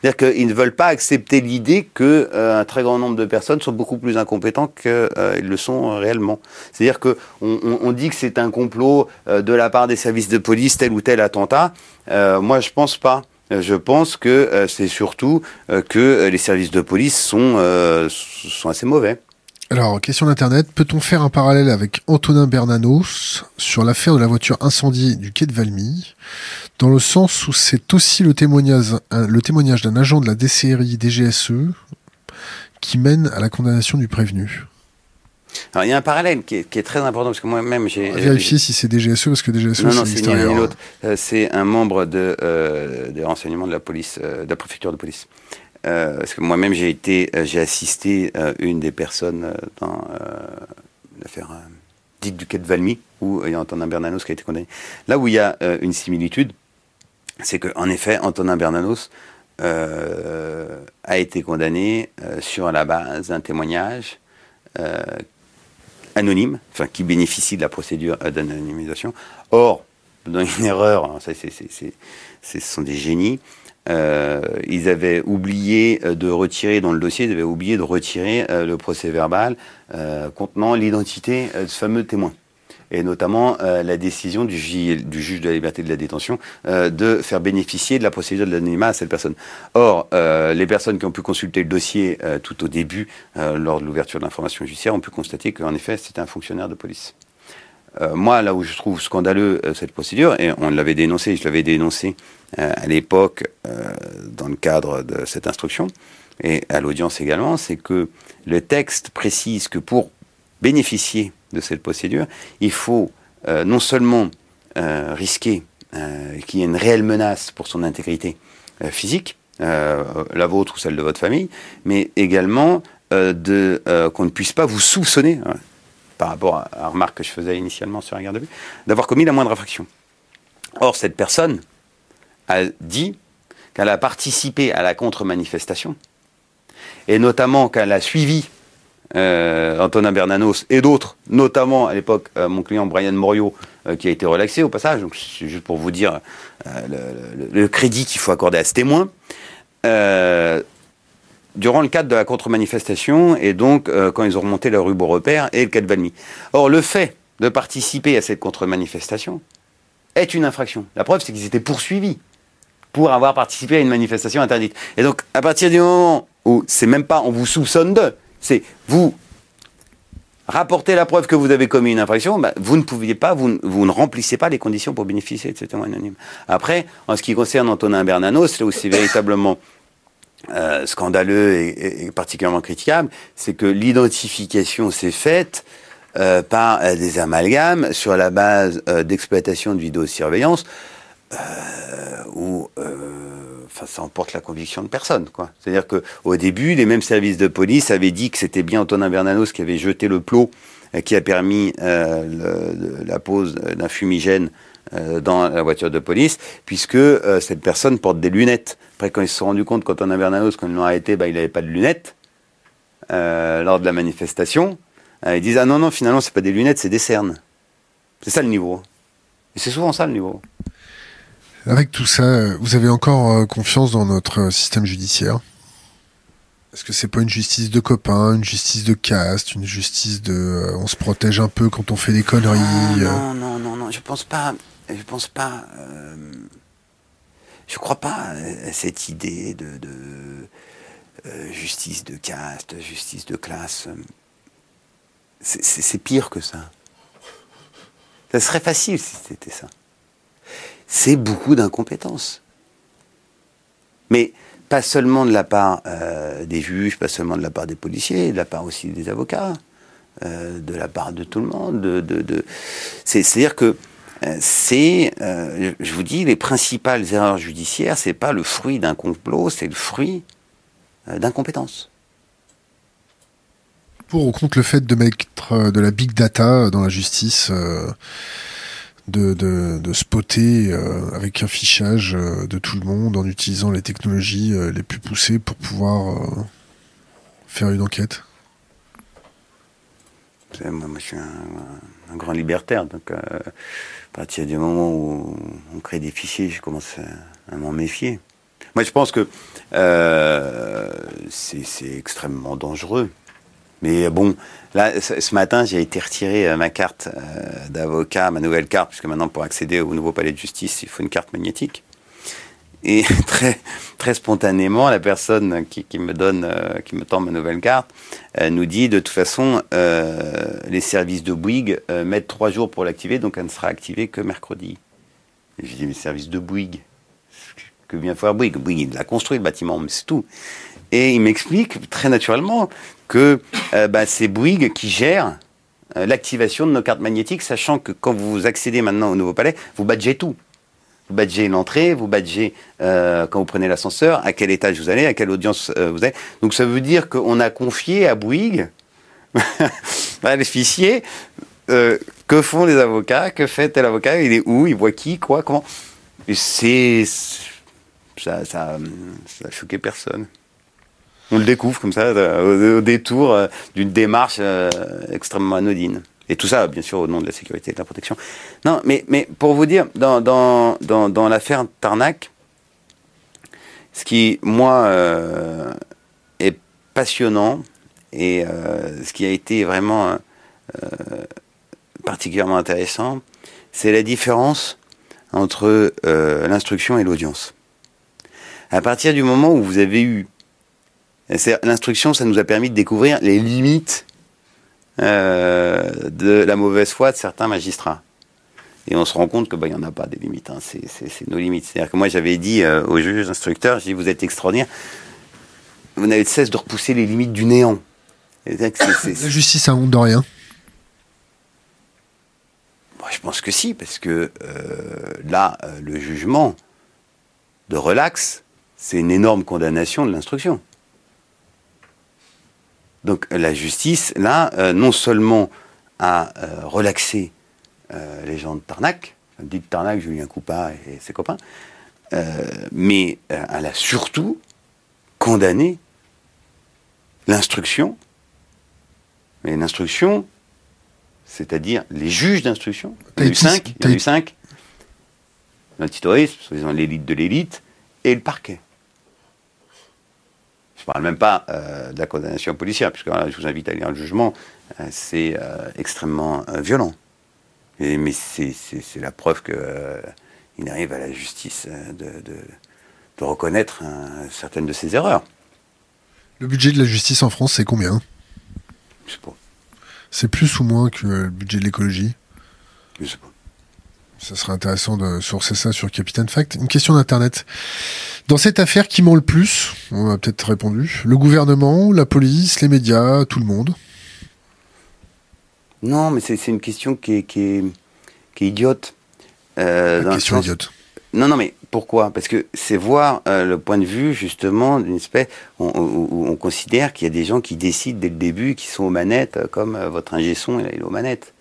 C'est-à-dire qu'ils ne veulent pas accepter l'idée qu'un euh, très grand nombre de personnes sont beaucoup plus incompétents qu'ils euh, le sont réellement. C'est-à-dire qu'on on, dit que c'est un complot euh, de la part des services de police, tel ou tel attentat. moi, je pense pas. je pense que c'est surtout que les services de police sont, sont assez mauvais. Alors, question d'Internet, peut-on faire un parallèle avec Antonin Bernanos sur l'affaire de la voiture incendiée du quai de Valmy, dans le sens où c'est aussi le témoignage, le témoignage d'un agent de la DCRI DGSE qui mène à la condamnation du prévenu alors, il y a un parallèle qui est, très important parce que moi-même j'ai. Vérifier si c'est DGSE parce que DGSE non, non, c'est ni l'un ni l'autre. Euh, c'est un membre de, euh, des renseignements de la police, euh, de la préfecture de police. Euh, parce que moi-même, j'ai été, j'ai assisté une des personnes dans l'affaire dite du quai de Valmy, où il y a Antonin Bernanos qui a été condamné. Là où il y a une similitude, c'est qu'en effet, Antonin Bernanos a été condamné sur la base d'un témoignage anonyme, enfin qui bénéficie de la procédure d'anonymisation. Or, dans une erreur, ça, c'est, ce sont des génies, euh, ils avaient oublié euh, de retirer dans le dossier, ils avaient oublié de retirer euh, le procès verbal contenant l'identité de ce fameux témoin. Et notamment la décision du, juge de la liberté de la détention de faire bénéficier de la procédure de l'anonymat à cette personne. Or, les personnes qui ont pu consulter le dossier tout au début, lors de l'ouverture de l'information judiciaire, ont pu constater qu'en effet, c'était un fonctionnaire de police. moi, là où je trouve scandaleux cette procédure, et on l'avait dénoncé, je l'avais dénoncé euh, à l'époque euh, dans le cadre de cette instruction et à l'audience également, c'est que le texte précise que pour bénéficier de cette procédure, il faut euh, non seulement risquer qu'il y ait une réelle menace pour son intégrité physique, la vôtre ou celle de votre famille, mais également qu'on ne puisse pas vous soupçonner, hein, par rapport à la remarque que je faisais initialement sur un garde de vue, d'avoir commis la moindre infraction. Or, cette personne a dit qu'elle a participé à la contre-manifestation, et notamment qu'elle a suivi euh, Antonin Bernanos et d'autres, notamment à l'époque euh, mon client Brian Morio, euh, qui a été relaxé au passage, donc c'est juste pour vous dire le, crédit qu'il faut accorder à ce témoin, durant le cadre de la contre-manifestation, et donc quand ils ont remonté la rue Beaurepaire et le cas de Valmy. Or, le fait de participer à cette contre-manifestation est une infraction. La preuve, c'est qu'ils étaient poursuivis pour avoir participé à une manifestation interdite. Et donc, à partir du moment où c'est même pas on vous soupçonne de, c'est vous rapportez la preuve que vous avez commis une infraction, bah, vous ne pouviez pas, vous, ne remplissez pas les conditions pour bénéficier de ce témoin anonyme. Après, en ce qui concerne Antonin Bernanos, là où c'est véritablement euh, scandaleux et, particulièrement critiquable, c'est que l'identification s'est faite euh, par euh, des amalgames sur la base d'exploitation de vidéosurveillance euh, où euh, enfin, ça emporte la conviction de personne. C'est-à-dire qu'au début, les mêmes services de police avaient dit que c'était bien Antonin Bernanos qui avait jeté le plot euh, qui a permis euh, la pose d'un fumigène dans la voiture de police, puisque cette personne porte des lunettes. Après, quand ils se sont rendus compte qu'Antonin Bernanos, quand ils l'ont arrêté, bah, il n'avait pas de lunettes lors de la manifestation. ils disent Ah non, non, finalement, c'est pas des lunettes, c'est des cernes. C'est ça le niveau. Et c'est souvent ça le niveau. Avec tout ça, vous avez encore euh, confiance dans notre euh, système judiciaire? Est-ce que c'est pas une justice de copains, une justice de caste, une justice de euh, on se protège un peu quand on fait des conneries Non, non, non, non, je pense pas. Je pense pas. je crois pas à cette idée de, justice de caste, justice de classe. C'est pire que ça. Ça serait facile si c'était ça c'est beaucoup d'incompétence. Mais pas seulement de la part euh, des juges, pas seulement de la part des policiers, de la part aussi des avocats, euh, de la part de tout le monde. De, C'est-à-dire que euh, c'est, je vous dis, les principales erreurs judiciaires, c'est pas le fruit d'un complot, c'est le fruit d'incompétence. Pour ou contre le fait de mettre de la big data dans la justice de, de, de spotter euh, avec un fichage euh, de tout le monde en utilisant les technologies euh, les plus poussées pour pouvoir faire une enquête moi, moi, je suis un, grand libertaire, donc à partir du moment où on crée des fichiers, je commence à, m'en méfier. Moi, je pense que c'est extrêmement dangereux. Mais bon, là, ce matin, j'ai été retirer euh, ma carte euh, d'avocat, ma nouvelle carte, puisque maintenant, pour accéder au nouveau palais de justice, il faut une carte magnétique. et très, très spontanément, la personne qui, me donne, euh, qui me tend ma nouvelle carte, euh, nous dit de toute façon, euh, les services de Bouygues euh, mettent trois jours pour l'activer, donc elle ne sera activée que mercredi. Je dis, mais services de Bouygues Que vient faire Bouygues? Bouygues, il a construit le bâtiment, mais c'est tout. Et il m'explique très naturellement que euh, bah, c'est Bouygues qui gère euh, l'activation de nos cartes magnétiques, sachant que quand vous accédez maintenant au nouveau palais, vous badgez tout. Vous badgez l'entrée, vous badgez euh, quand vous prenez l'ascenseur, à quel étage vous allez, à quelle audience vous êtes. Donc ça veut dire qu'on a confié à Bouygues, les fichiers, que font les avocats, que fait tel avocat, il est où, il voit qui, quoi, comment. C'est. Ça, ça, ça a choqué personne. On le découvre comme ça, euh, au, détour euh, d'une démarche euh, extrêmement anodine. Et tout ça, bien sûr, au nom de la sécurité et de la protection. Non, mais, mais pour vous dire, dans, dans, dans, l'affaire Tarnac, ce qui, moi, est passionnant et ce qui a été vraiment euh, particulièrement intéressant, c'est la différence entre l'instruction et l'audience. À partir du moment où vous avez eu L'instruction, ça nous a permis de découvrir les limites euh, de la mauvaise foi de certains magistrats. Et on se rend compte que bah, il n'y en a pas des limites. hein. C'est- nos limites. C'est-à-dire que moi, j'avais dit euh, aux juges instructeurs, j'ai dit, vous êtes extraordinaire. Vous n'avez de cesse de repousser les limites du néant. La justice a honte de rien. Moi, je pense que si, parce que euh, là, euh, le jugement de relax, c'est une énorme condamnation de l'instruction. Donc la justice, là, euh, non seulement a euh, relaxé euh, les gens de Tarnac, dit de Tarnac, Julien Coupa et ses copains, euh, mais euh, elle a surtout condamné l'instruction. Mais l'instruction, c'est-à-dire les juges d'instruction. Il y en a eu cinq. Il y en t'as a eu été- cinq. L'antiterrorisme, soi-disant l'élite de l'élite, et le parquet. Je ne parle même pas euh, de la condamnation policière, puisque là, je vous invite à lire le jugement. euh, c'est euh, extrêmement violent. Et- mais c'est la preuve qu'il arrive à la justice de, de- de reconnaître certaines de ses erreurs. Le budget de la justice en France, c'est combien? Je sais pas. C'est plus ou moins que le budget de l'écologie? Je sais pas. Ça serait intéressant de sourcer ça sur Capitaine Fact. Une question d'internet. Dans cette affaire, qui ment le plus? On a peut-être répondu. Le gouvernement, la police, les médias, tout le monde. Non, mais c'est une question qui est, qui est, qui est idiote. Euh, dans le question sens- idiote. Non, non, mais pourquoi? Parce que c'est voir euh, le point de vue, justement, d'une espèce. On- on- on considère qu'il y a des gens qui décident dès le début, qui sont aux manettes, euh, comme euh, votre ingé son, il est aux manettes.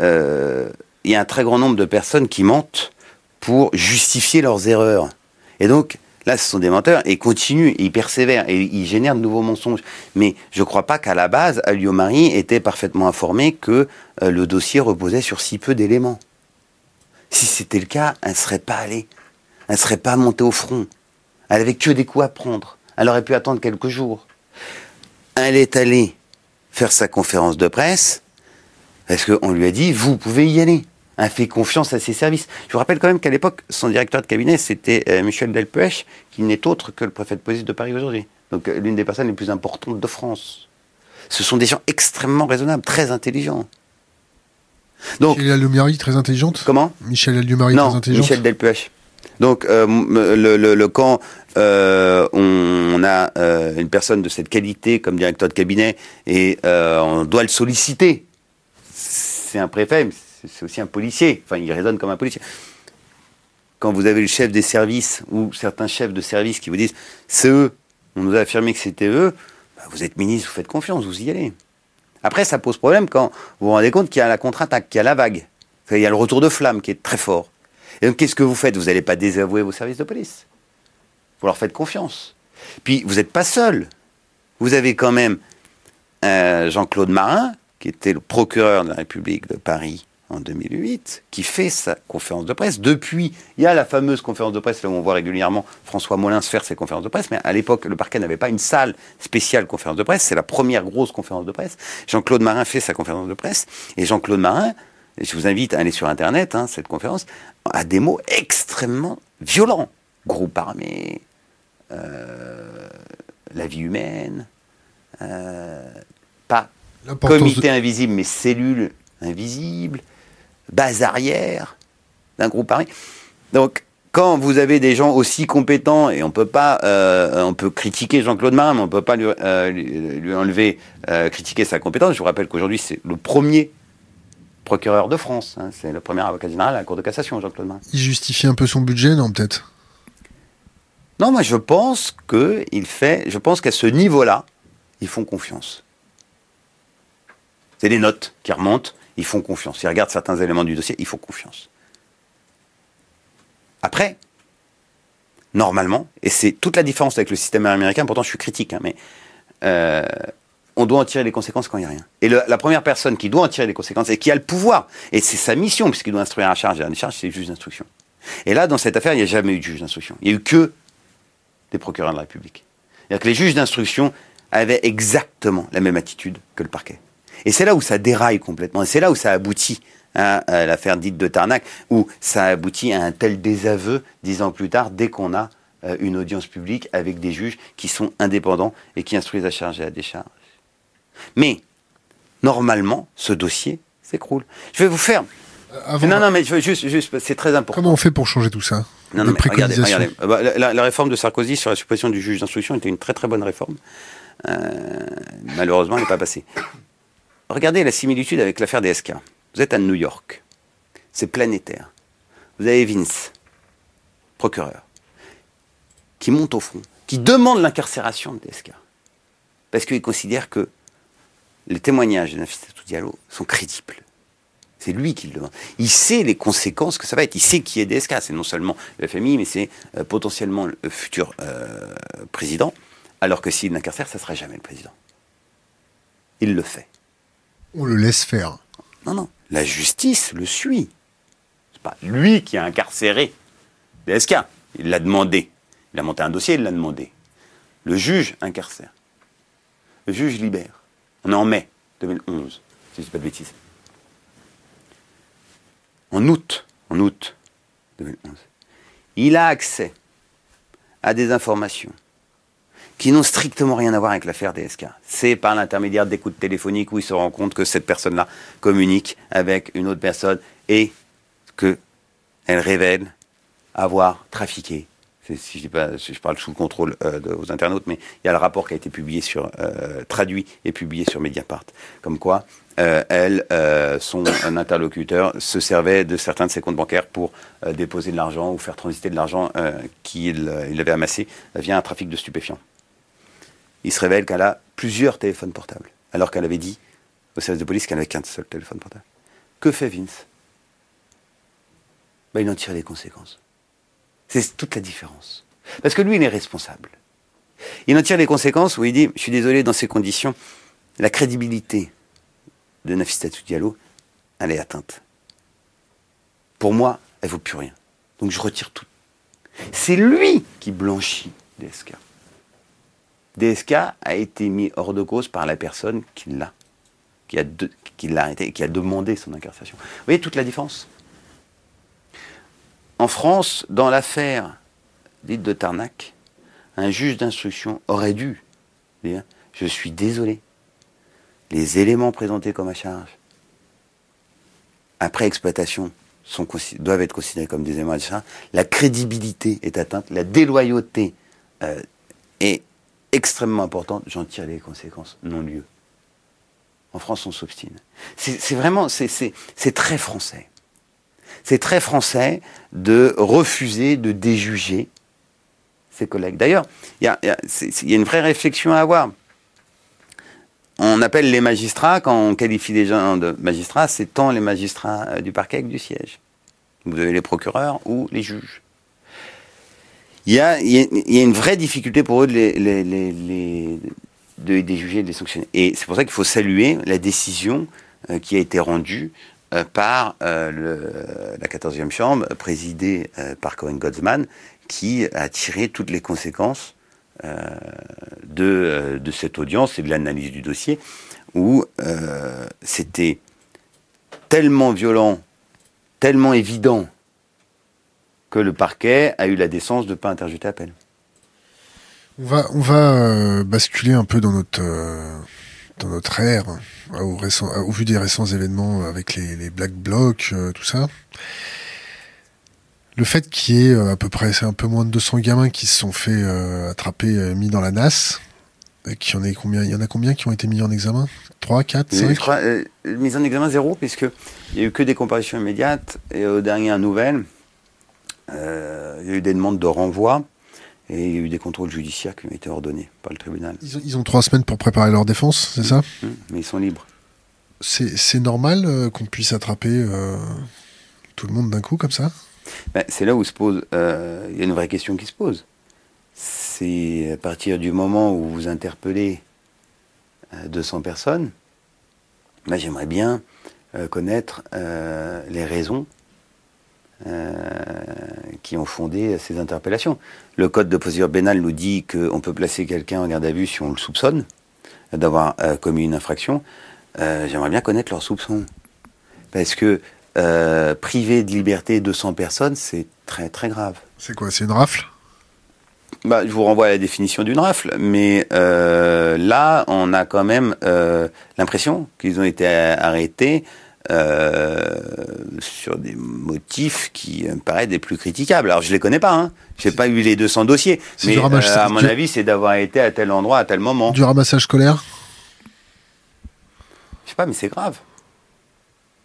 Euh, Il y a un très grand nombre de personnes qui mentent pour justifier leurs erreurs. Et donc, là, ce sont des menteurs, et ils continuent, ils persévèrent, et ils génèrent de nouveaux mensonges. Mais je ne crois pas qu'à la base, Alliot-Marie était parfaitement informé que euh, le dossier reposait sur si peu d'éléments. Si c'était le cas, elle ne serait pas allée. Elle ne serait pas montée au front. Elle avait que des coups à prendre. Elle aurait pu attendre quelques jours. Elle est allée faire sa conférence de presse parce qu'on lui a dit, vous pouvez y aller? Elle fait confiance à ses services. Je vous rappelle quand même qu'à l'époque, son directeur de cabinet, c'était euh, Michel Delpech, qui n'est autre que le préfet de police de Paris aujourd'hui. Donc euh, l'une des personnes les plus importantes de France. Ce sont des gens extrêmement raisonnables, très intelligents. Donc, Michel Alliot-Marie, très intelligente comment? Michel non, très intelligente Michel Delpech. Donc, euh, le, le, le camp, euh, on, on a euh, une personne de cette qualité comme directeur de cabinet et on doit le solliciter. C'est un préfet, c'est- aussi un policier. Enfin, il raisonne comme un policier. Quand vous avez le chef des services ou certains chefs de service qui vous disent c'est eux, on nous a affirmé que c'était eux, bah, vous êtes ministre, vous faites confiance, vous y allez. Après, ça pose problème quand vous vous rendez compte qu'il y a la contre-attaque, qu'il y a la vague. Il y a le retour de flamme qui est très fort. Et donc, qu'est-ce que vous faites? Vous n'allez pas désavouer vos services de police. Vous leur faites confiance. Puis, vous n'êtes pas seul. Vous avez quand même euh, Jean-Claude Marin, qui était le procureur de la République de Paris en 2008, qui fait sa conférence de presse. Depuis, il y a la fameuse conférence de presse, là où on voit régulièrement François Molins faire ses conférences de presse, mais à l'époque, le parquet n'avait pas une salle spéciale conférence de presse, c'est la première grosse conférence de presse. Jean-Claude Marin fait sa conférence de presse, et Jean-Claude Marin, et je vous invite à aller sur Internet, hein, cette conférence, a des mots extrêmement violents. groupe armé, la vie humaine, pas comité invisible, mais cellule invisible, base arrière d'un groupe armé. Donc, quand vous avez des gens aussi compétents, et on peut pas, euh, on peut critiquer Jean-Claude Marin, mais on peut pas lui, euh, enlever, euh, critiquer sa compétence. Je vous rappelle qu'aujourd'hui, c'est le premier procureur de France. Hein. c'est le premier avocat général à la Cour de cassation, Jean-Claude Marin. Il justifie un peu son budget, non, peut-être? Non, moi, je pense que il fait, je pense qu'à ce niveau-là, ils font confiance. C'est des notes qui remontent, ils font confiance. Ils regardent certains éléments du dossier, ils font confiance. Après, normalement, et c'est toute la différence avec le système américain, pourtant je suis critique, hein, mais euh, on doit en tirer les conséquences quand il n'y a rien. Et la première personne qui doit en tirer les conséquences et qui a le pouvoir, et c'est sa mission, puisqu'il doit instruire à charge et à décharge, c'est le juge d'instruction. Et là, dans cette affaire, il n'y a jamais eu de juge d'instruction. Il n'y a eu que des procureurs de la République. C'est-à-dire que les juges d'instruction avaient exactement la même attitude que le parquet. Et c'est là où ça déraille complètement, et c'est là où ça aboutit à, l'affaire dite de Tarnac, où ça aboutit à un tel désaveu dix ans plus tard, dès qu'on a euh, une audience publique avec des juges qui sont indépendants et qui instruisent à charge et à décharge. Mais, normalement, ce dossier s'écroule. Je vais vous faire... Euh, non, non, mais juste, juste c'est très important. Comment on fait pour changer tout ça non, non, mais regardez, regardez. Euh, bah, la, réforme de Sarkozy sur la suppression du juge d'instruction était une très très bonne réforme. malheureusement, elle n'est pas passée. Regardez la similitude avec l'affaire DSK. Vous êtes à New York. C'est planétaire. Vous avez Vince, procureur, qui monte au front, qui demande l'incarcération de DSK. Parce qu'il considère que les témoignages de Nafissatou Diallo sont crédibles. C'est lui qui le demande. Il sait les conséquences que ça va être. Il sait qui est DSK. C'est non seulement la famille, mais c'est euh, potentiellement le futur euh, président. Alors que s'il l'incarcère, ça ne sera jamais le président. Il le fait. On le laisse faire. Non, non. La justice le suit. C'est pas lui qui a incarcéré DSK. Il l'a demandé. Il a monté un dossier, il l'a demandé. Le juge incarcère. Le juge libère. On est en mai 2011, si je ne dis pas de bêtises. En août, en août 2011, il a accès à des informations qui n'ont strictement rien à voir avec l'affaire DSK. C'est par l'intermédiaire d'écoutes téléphoniques où il se rend compte que cette personne-là communique avec une autre personne et qu'elle révèle avoir trafiqué. Si je, pas, je parle sous le contrôle euh, de vos internautes, mais il y a le rapport qui a été publié sur, euh, traduit et publié sur Mediapart, comme quoi euh, elle, son interlocuteur, se servait de certains de ses comptes bancaires pour déposer de l'argent ou faire transiter de l'argent qu'il avait amassé via un trafic de stupéfiants il se révèle qu'elle a plusieurs téléphones portables, alors qu'elle avait dit au service de police qu'elle n'avait qu'un seul téléphone portable. Que fait Vince? Ben, Il en tire les conséquences. C'est toute la différence. Parce que lui, il est responsable. Il en tire les conséquences où il dit, je suis désolé, dans ces conditions, la crédibilité de Nafissatou Diallo, elle est atteinte. Pour moi, elle vaut plus rien. Donc je retire tout. C'est lui qui blanchit DSK. DSK a été mis hors de cause par la personne qui l'a, qui a, qui l'a arrêté, qui a demandé son incarcération. Vous voyez toute la différence? En France, dans l'affaire dite de Tarnac, un juge d'instruction aurait dû dire Je suis désolé, les éléments présentés comme à charge, après exploitation, doivent être considérés comme des éléments à charge. La crédibilité est atteinte, la déloyauté euh, est extrêmement importante, j'en tire les conséquences, non-lieu. En France, on s'obstine. C'est vraiment, c'est très français. C'est très français de refuser de déjuger ses collègues. D'ailleurs, il y a, une vraie réflexion à avoir. On appelle les magistrats, quand on qualifie des gens de magistrats, c'est tant les magistrats euh, du parquet que du siège. Vous avez les procureurs ou les juges il y a, une vraie difficulté pour eux de les, juger et de les sanctionner. Et c'est pour ça qu'il faut saluer la décision euh, qui a été rendue euh, par euh, le, la 14e chambre, présidée par Cohen Godsman, qui a tiré toutes les conséquences de, cette audience et de l'analyse du dossier, où c'était tellement violent, tellement évident que le parquet a eu la décence de ne pas interjeter appel. On va, on va euh, basculer un peu dans notre, euh, dans notre ère, euh, au, récent, au, vu des récents événements avec les, les Black Blocs, tout ça. Le fait qu'il y ait à peu près, c'est un peu moins de 200 gamins qui se sont fait attraper, mis dans la NAS, qui en est combien Il y en a combien qui ont été mis en examen? 3, 4, 5 euh, Mise en examen zéro, puisqu'il n'y a eu que des comparaisons immédiates. Et aux dernières nouvelles, euh, il y a eu des demandes de renvoi. Et il y a eu des contrôles judiciaires qui ont été ordonnés par le tribunal. Ils ont, ils ont trois semaines pour préparer leur défense, c'est ça? Mmh, Mais ils sont libres. C'est normal euh, qu'on puisse attraper euh, tout le monde d'un coup comme ça? Ben, C'est là où se pose. Il y a une vraie question qui se pose. C'est à partir du moment où vous interpellez 200 personnes, ben, j'aimerais bien connaître les raisons qui ont fondé ces interpellations. Le code de procédure pénale nous dit qu'on peut placer quelqu'un en garde à vue si on le soupçonne d'avoir euh, commis une infraction. Euh, j'aimerais bien connaître leurs soupçons. Parce que euh, priver de liberté 200 personnes, c'est très très grave. C'est quoi C'est une rafle? Bah, je vous renvoie à la définition d'une rafle, mais là, on a quand même l'impression qu'ils ont été arrêtés euh, sur des motifs qui me paraissent des plus critiquables. Alors je les connais pas, hein. j'ai pas eu les 200 dossiers, mais euh, à mon avis c'est d'avoir été à tel endroit à tel moment. Du ramassage scolaire? Je sais pas, mais c'est grave.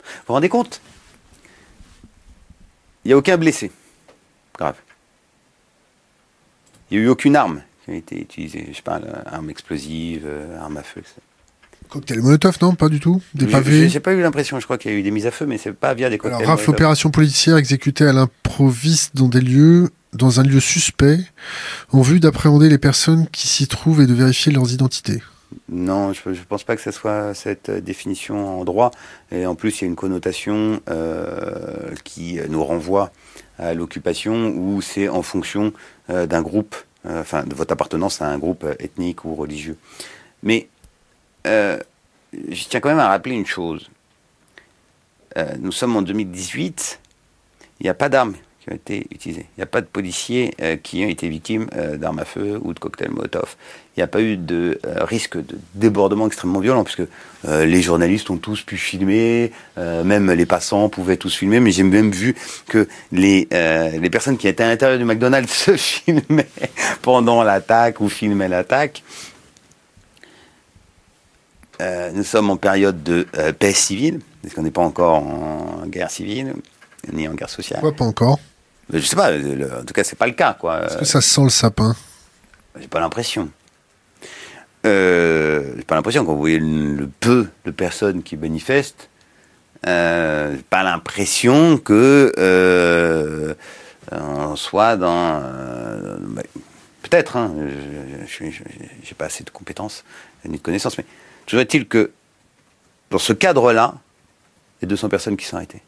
Vous vous rendez compte? Il n'y a aucun blessé. Grave. Il n'y a eu aucune arme qui a été utilisée. Je sais pas, arme explosive, euh, arme à feu, etc. Cocktail Molotov, non Pas du tout Des pavés J'ai pas eu l'impression, je crois qu'il y a eu des mises à feu, mais c'est pas via des cocktails Alors, rafle opération policière exécutée à l'improviste dans des lieux, dans un lieu suspect, en vue d'appréhender les personnes qui s'y trouvent et de vérifier leurs identités. Non, je ne pense pas que ce soit cette définition en droit. Et en plus, il y a une connotation euh, qui nous renvoie à l'occupation où c'est en fonction euh, d'un groupe, euh, enfin de votre appartenance à un groupe ethnique ou religieux. Mais euh, je tiens quand même à rappeler une chose. Euh, nous sommes en 2018, il n'y a pas d'armes qui ont été utilisées. Il n'y a pas de policiers euh, qui ont été victimes d'armes à feu ou de cocktails Molotov. Il n'y a pas eu de risque de débordement extrêmement violent, puisque les journalistes ont tous pu filmer, même les passants pouvaient tous filmer, mais j'ai même vu que les, les personnes qui étaient à l'intérieur du McDonald's se filmaient pendant l'attaque ou filmaient l'attaque. Euh, nous sommes en période de euh, paix civile, parce qu'on n'est pas encore en guerre civile, ni en guerre sociale. Pourquoi pas encore? Je sais pas, en tout cas, c'est pas le cas. Est-ce que ça sent le sapin? J'ai pas l'impression. Euh, j'ai pas l'impression, quand vous voyez le, peu de personnes qui manifestent, euh, j'ai pas l'impression que euh, on soit dans. Bah, peut-être, hein, je n'ai pas assez de compétences ni de connaissances, mais Toujours est-il que, dans ce cadre-là, il y a 200 personnes qui sont arrêtées?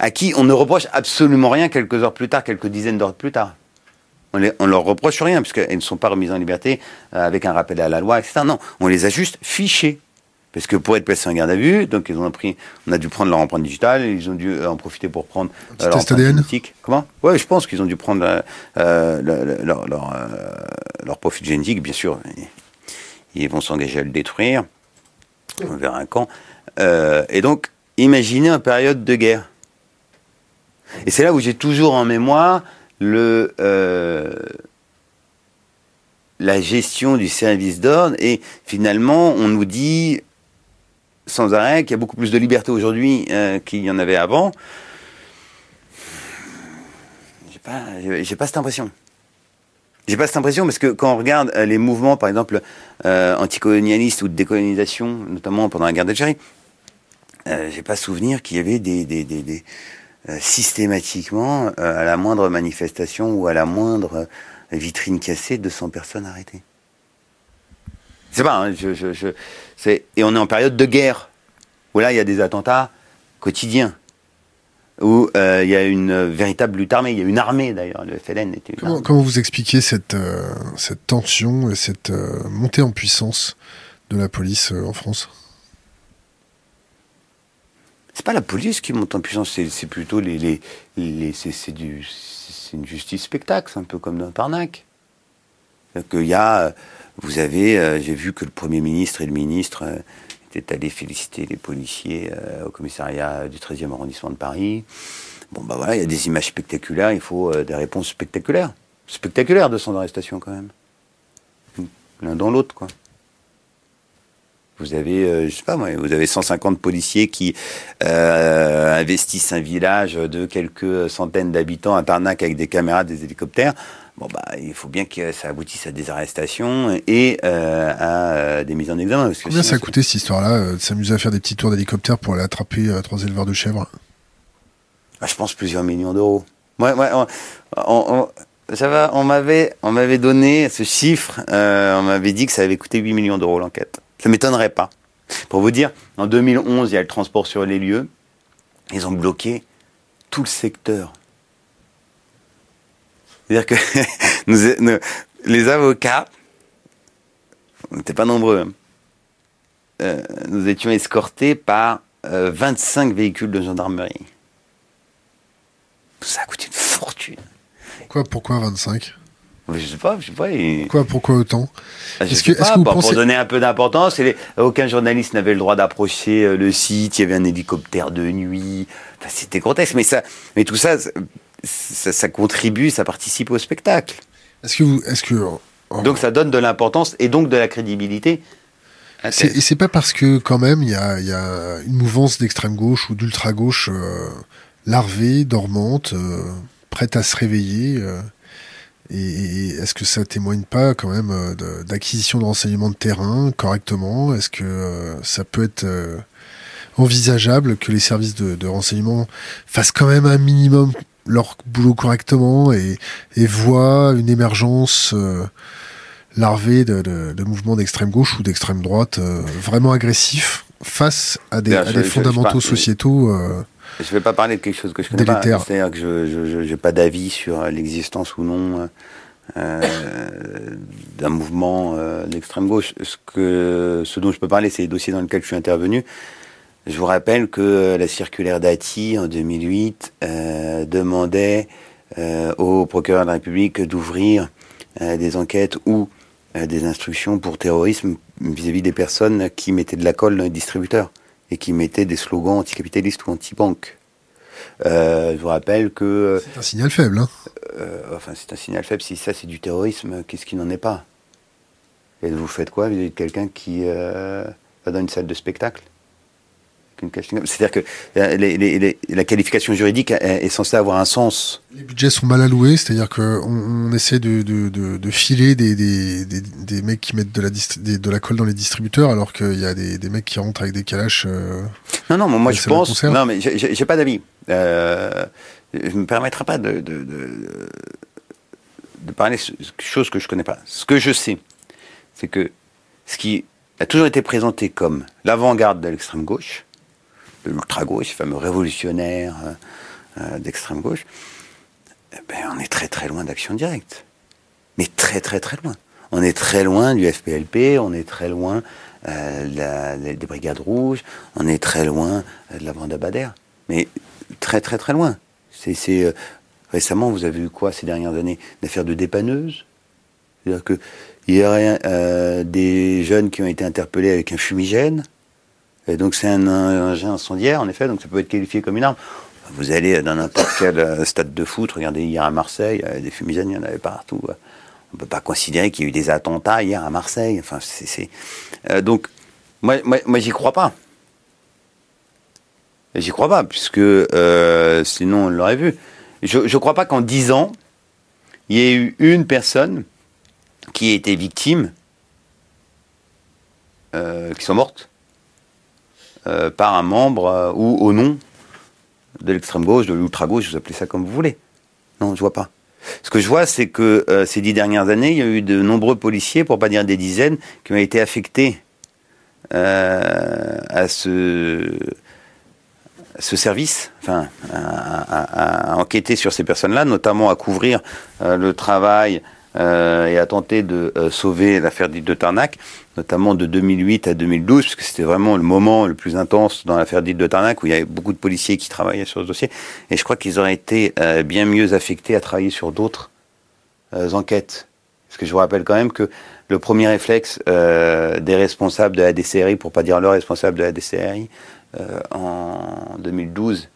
À qui on ne reproche absolument rien quelques heures plus tard, quelques dizaines d'heures plus tard. On ne leur reproche rien, puisqu'elles ne sont pas remises en liberté euh, avec un rappel à la loi, etc. Non, on les a juste fichées. Parce que pour être placés en garde à vue, donc ils ont pris, on a dû prendre leur empreinte digitale, ils ont dû euh, en profiter pour prendre euh, leur empreinte ADN. Comment? Ouais, je pense qu'ils ont dû prendre leur, leur, profil génétique, bien sûr ils vont s'engager à le détruire vers un camp. Et donc, imaginez une période de guerre. Et c'est là où j'ai toujours en mémoire le, euh, la gestion du service d'ordre. Et finalement, on nous dit sans arrêt qu'il y a beaucoup plus de liberté aujourd'hui euh, qu'il y en avait avant. J'ai pas, j'ai pas cette impression. J'ai pas cette impression parce que quand on regarde euh, les mouvements, par exemple, euh, anticolonialistes ou de décolonisation, notamment pendant la guerre d'Algérie, euh, j'ai pas souvenir qu'il y avait des, des, des, des euh, systématiquement à la moindre manifestation ou à la moindre vitrine cassée, 200 personnes arrêtées. C'est pas, hein, je, je, je, et on est en période de guerre où là il y a des attentats quotidiens où euh, il y a une véritable lutte armée. Il y a une armée d'ailleurs. Le FLN était. Comment, comment, vous expliquez cette, euh, cette tension et cette euh, montée en puissance de la police en France? C'est pas la police qui monte en puissance, c'est plutôt les, les, les c'est du, c'est une justice spectacle, c'est un peu comme dans Tarnac. Il y a, vous avez, j'ai vu que le premier ministre et le ministre euh, étaient allés féliciter les policiers euh, au commissariat du 13e arrondissement de Paris. Bon, bah voilà, il y a des images spectaculaires, il faut des réponses spectaculaires. Spectaculaires de son arrestation quand même. L'un dans l'autre, quoi. Vous avez, euh, je sais pas moi, vous avez 150 policiers qui euh, investissent un village de quelques centaines d'habitants à Tarnac avec des caméras, des hélicoptères. Bon bah, il faut bien que ça aboutisse à des arrestations et euh, à des mises en examen. Combien ça a coûté cette histoire-là, de s'amuser à faire des petits tours d'hélicoptère pour aller attraper trois éleveurs de chèvres? Ah, Je pense plusieurs millions d'euros. Ouais, ouais, on, ça va, on m'avait, on m'avait donné ce chiffre, on m'avait dit que ça avait coûté 8 millions d'euros l'enquête. Ça m'étonnerait pas. Pour vous dire, en 2011, il y a le transport sur les lieux. Ils ont bloqué tout le secteur. C'est-à-dire que nous, les avocats, on n'était pas nombreux, hein. euh, nous étions escortés par 25 euh, véhicules de gendarmerie. Ça a coûté une fortune. Pourquoi, pourquoi 25 je sais pas, je sais pas. Quoi, pourquoi autant? Ah, que, pour, donner un peu d'importance, aucun journaliste n'avait le droit d'approcher euh, le site. Il y avait un hélicoptère de nuit. C'était grotesque, mais ça, mais tout ça, ça, contribue, ça participe au spectacle. Est-ce que vous, est-ce que donc ça donne de l'importance et donc de la crédibilité. et c'est pas parce que quand même il y a, y a, une mouvance d'extrême gauche ou d'ultra gauche euh, larvée, dormante, euh, prête à se réveiller. Et, est-ce que ça témoigne pas quand même euh, d'acquisition de renseignements de terrain correctement? Est-ce que euh, ça peut être euh, envisageable que les services de, renseignement fassent quand même un minimum leur boulot correctement et, et voient une émergence larvée de, mouvements d'extrême gauche ou d'extrême droite vraiment agressifs face à des, fondamentaux sociétaux je ne vais pas parler de quelque chose que je connais pas. C'est-à-dire que je n'ai pas d'avis sur l'existence ou non euh, d'un mouvement euh, d'extrême gauche. Ce, que, ce dont je peux parler, c'est les dossiers dans lesquels je suis intervenu. Je vous rappelle que la circulaire d'Ati en 2008 euh, demandait au procureur de la République d'ouvrir des enquêtes ou des instructions pour terrorisme vis-à-vis -vis des personnes qui mettaient de la colle dans les distributeurs et qui mettait des slogans anticapitalistes ou anti-banque. Euh, je vous rappelle que... Euh, c'est un signal faible. Hein. Euh, enfin, c'est un signal faible. Si ça, c'est du terrorisme, qu'est-ce qui n'en est pas? Et vous faites quoi Vous êtes quelqu'un qui va dans une salle de spectacle? C'est-à-dire que euh, la qualification juridique est, censée avoir un sens. Les budgets sont mal alloués, c'est-à-dire qu'on on essaie de, filer des, mecs qui mettent de la, de la colle dans les distributeurs, alors qu'il y a des, mecs qui rentrent avec des calaches. Euh, non, non, moi je pense. Non, mais j'ai pas d'avis. Euh, je ne me permettrai pas de, de, parler de choses que je connais pas. Ce que je sais, c'est que ce qui a toujours été présenté comme l'avant-garde de l'extrême gauche, l'ultra-gauche, fameux révolutionnaire euh, euh, d'extrême gauche, eh ben, on est très très loin d'action directe. Mais très très très loin. On est très loin du FPLP, on est très loin euh, des Brigades Rouges, on est très loin de la bande Bader. Mais très très très loin. C'est, récemment, vous avez vu quoi ces dernières années? L'affaire de dépanneuse? C'est-à-dire qu'il y aurait des jeunes qui ont été interpellés avec un fumigène, et donc c'est un engin incendiaire, en effet, donc ça peut être qualifié comme une arme. Vous allez dans n'importe quel euh, stade de foot, regardez hier à Marseille, euh, des fumigènes, il y en avait partout. On ne peut pas considérer qu'il y a eu des attentats hier à Marseille. Enfin, euh, donc, moi, moi, moi j'y crois pas. J'y crois pas, puisque sinon on l'aurait vu. Je ne crois pas qu'en dix ans, il y ait eu une personne qui ait été victime, qui soit morte, euh, par un membre euh, ou au nom de l'extrême gauche, de l'ultra gauche, vous appelez ça comme vous voulez. Non, je vois pas. Ce que je vois, c'est que euh, ces dix dernières années, il y a eu de nombreux policiers, pour pas dire des dizaines, qui ont été affectés à ce ce service, enfin, à, enquêter sur ces personnes-là, notamment à couvrir le travail et a tenté de sauver l'affaire dite de Tarnac, notamment de 2008 à 2012, parce que c'était vraiment le moment le plus intense dans l'affaire dite de Tarnac, où il y avait beaucoup de policiers qui travaillaient sur ce dossier. Et je crois qu'ils auraient été euh, bien mieux affectés à travailler sur d'autres enquêtes. Parce que je vous rappelle quand même que le premier réflexe des responsables de la DCRI, pour pas dire le responsable de la DCRI, en 2012,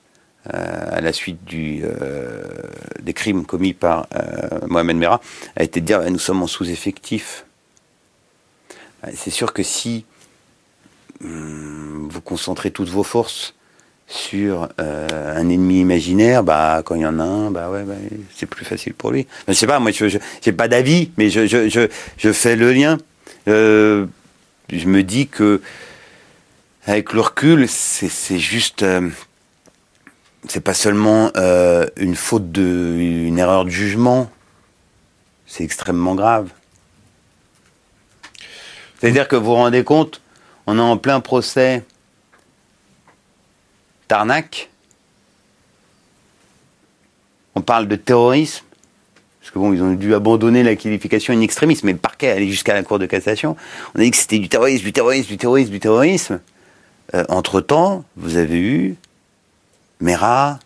à la suite du, des crimes commis par Mohamed Merah, a été de dire nous sommes en sous-effectif. C'est sûr que si hum, vous concentrez toutes vos forces sur euh, un ennemi imaginaire, bah quand il y en a un, bah ouais, c'est plus facile pour lui. Je sais pas, moi je j'ai pas d'avis, mais je, je, je, je, fais le lien. Euh, je me dis que avec le recul, c'est juste euh, c'est pas seulement une faute de, une erreur de jugement, c'est extrêmement grave. C'est-à-dire que vous vous rendez compte, on est en plein procès Tarnac, on parle de terrorisme, parce que bon, ils ont dû abandonner la qualification in extremis, mais le parquet allait jusqu'à la Cour de cassation. On a dit que c'était du terrorisme, du terrorisme, du terrorisme, du terrorisme. Euh, entre-temps, vous avez eu Mera,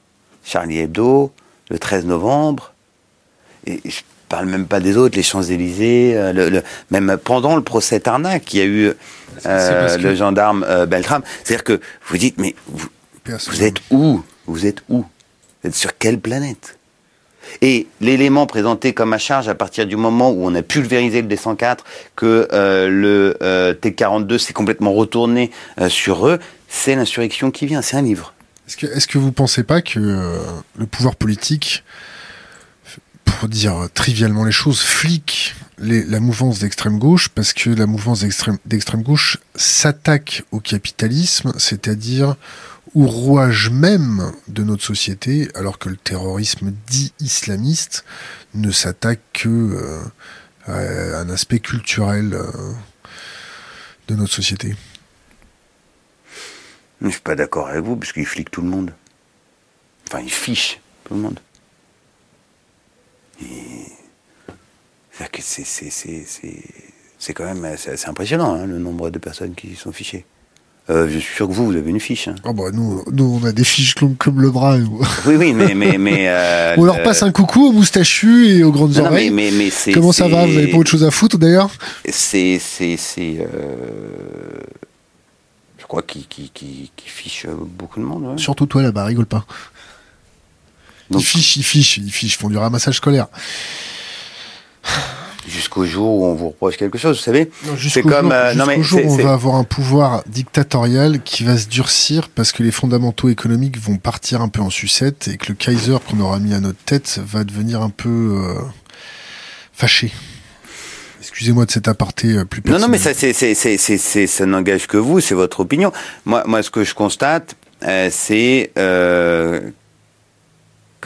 Charlie Hebdo, le 13 novembre, parle même pas des autres, les Champs-Élysées, euh, le, même pendant le procès Tarnac, il y a eu euh, le gendarme euh, Beltram. C'est-à-dire que vous dites, mais vous, vous êtes où? Vous êtes où? Vous êtes sur quelle planète? Et l'élément présenté comme à charge à partir du moment où on a pulvérisé le D104, que le T42 s'est complètement retourné sur eux, c'est l'insurrection qui vient, c'est un livre. Est-ce que, est que vous pensez pas que euh, le pouvoir politique, pour dire trivialement les choses, flique la mouvance d'extrême gauche parce que la mouvance d'extrême gauche s'attaque au capitalisme, c'est-à-dire au rouage même de notre société, alors que le terrorisme dit islamiste ne s'attaque que euh, à un aspect culturel euh, de notre société. Je suis pas d'accord avec vous, parce qu'il flique tout le monde. Enfin, il fiche tout le monde. C'est quand même assez impressionnant, hein, le nombre de personnes qui sont fichées. Euh, je suis sûr que vous, vous avez une fiche. Hein. Oh bah nous, nous, on a des fiches longues comme le bras. Oui, oui, mais... mais, mais euh, on leur passe un coucou aux moustachus et aux grandes oreilles. mais, mais, Comment ça va Vous n'avez pas autre chose à foutre d'ailleurs? C'est... c'est, euh, je crois, qui, qui, qui, fiche beaucoup de monde. Surtout toi là-bas, rigole pas. Ils fichent, ils fichent, ils fichent, font du ramassage scolaire. Jusqu'au jour où on vous reproche quelque chose, vous savez. C'est comme. Euh, mais jour où on va avoir un pouvoir dictatorial qui va se durcir parce que les fondamentaux économiques vont partir un peu en sucette et que le Kaiser qu'on aura mis à notre tête va devenir un peu euh, fâché. Excusez-moi de cet aparté euh, plus personnel. Non, non, mais ça, c'est, c'est, c'est, ça n'engage que vous, c'est votre opinion. Moi, moi, ce que je constate, euh, c'est euh,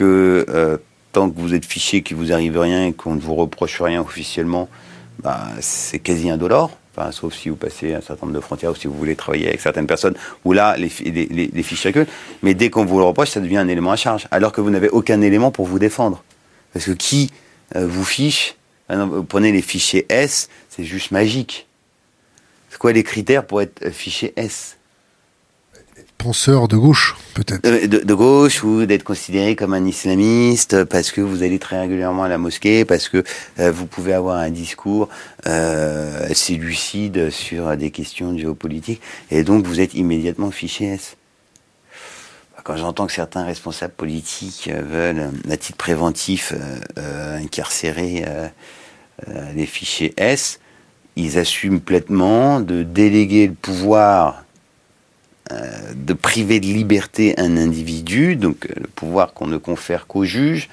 que tant que vous êtes fiché, qu'il vous arrive rien et qu'on ne vous reproche rien officiellement, bah, c'est quasi indolore. Enfin, sauf si vous passez un certain nombre de frontières ou si vous voulez travailler avec certaines personnes, où là, les, les, les, les fiches circulent. Mais dès qu'on vous le reproche, ça devient un élément à charge. Alors que vous n'avez aucun élément pour vous défendre. Parce que qui vous fiche? Ah vous prenez les fichiers S, c'est juste magique. C'est quoi les critères pour être fichier S? Penseur de gauche, peut-être. Euh, de, gauche ou d'être considéré comme un islamiste parce que vous allez très régulièrement à la mosquée, parce que euh, vous pouvez avoir un discours euh, assez lucide sur des questions géopolitiques, et donc vous êtes immédiatement fiché S. Quand j'entends que certains responsables politiques veulent, à titre préventif, incarcérer euh, les fichiers S, ils assument pleinement de déléguer le pouvoir euh, de priver de liberté un individu, donc euh, le pouvoir qu'on ne confère qu'au juge,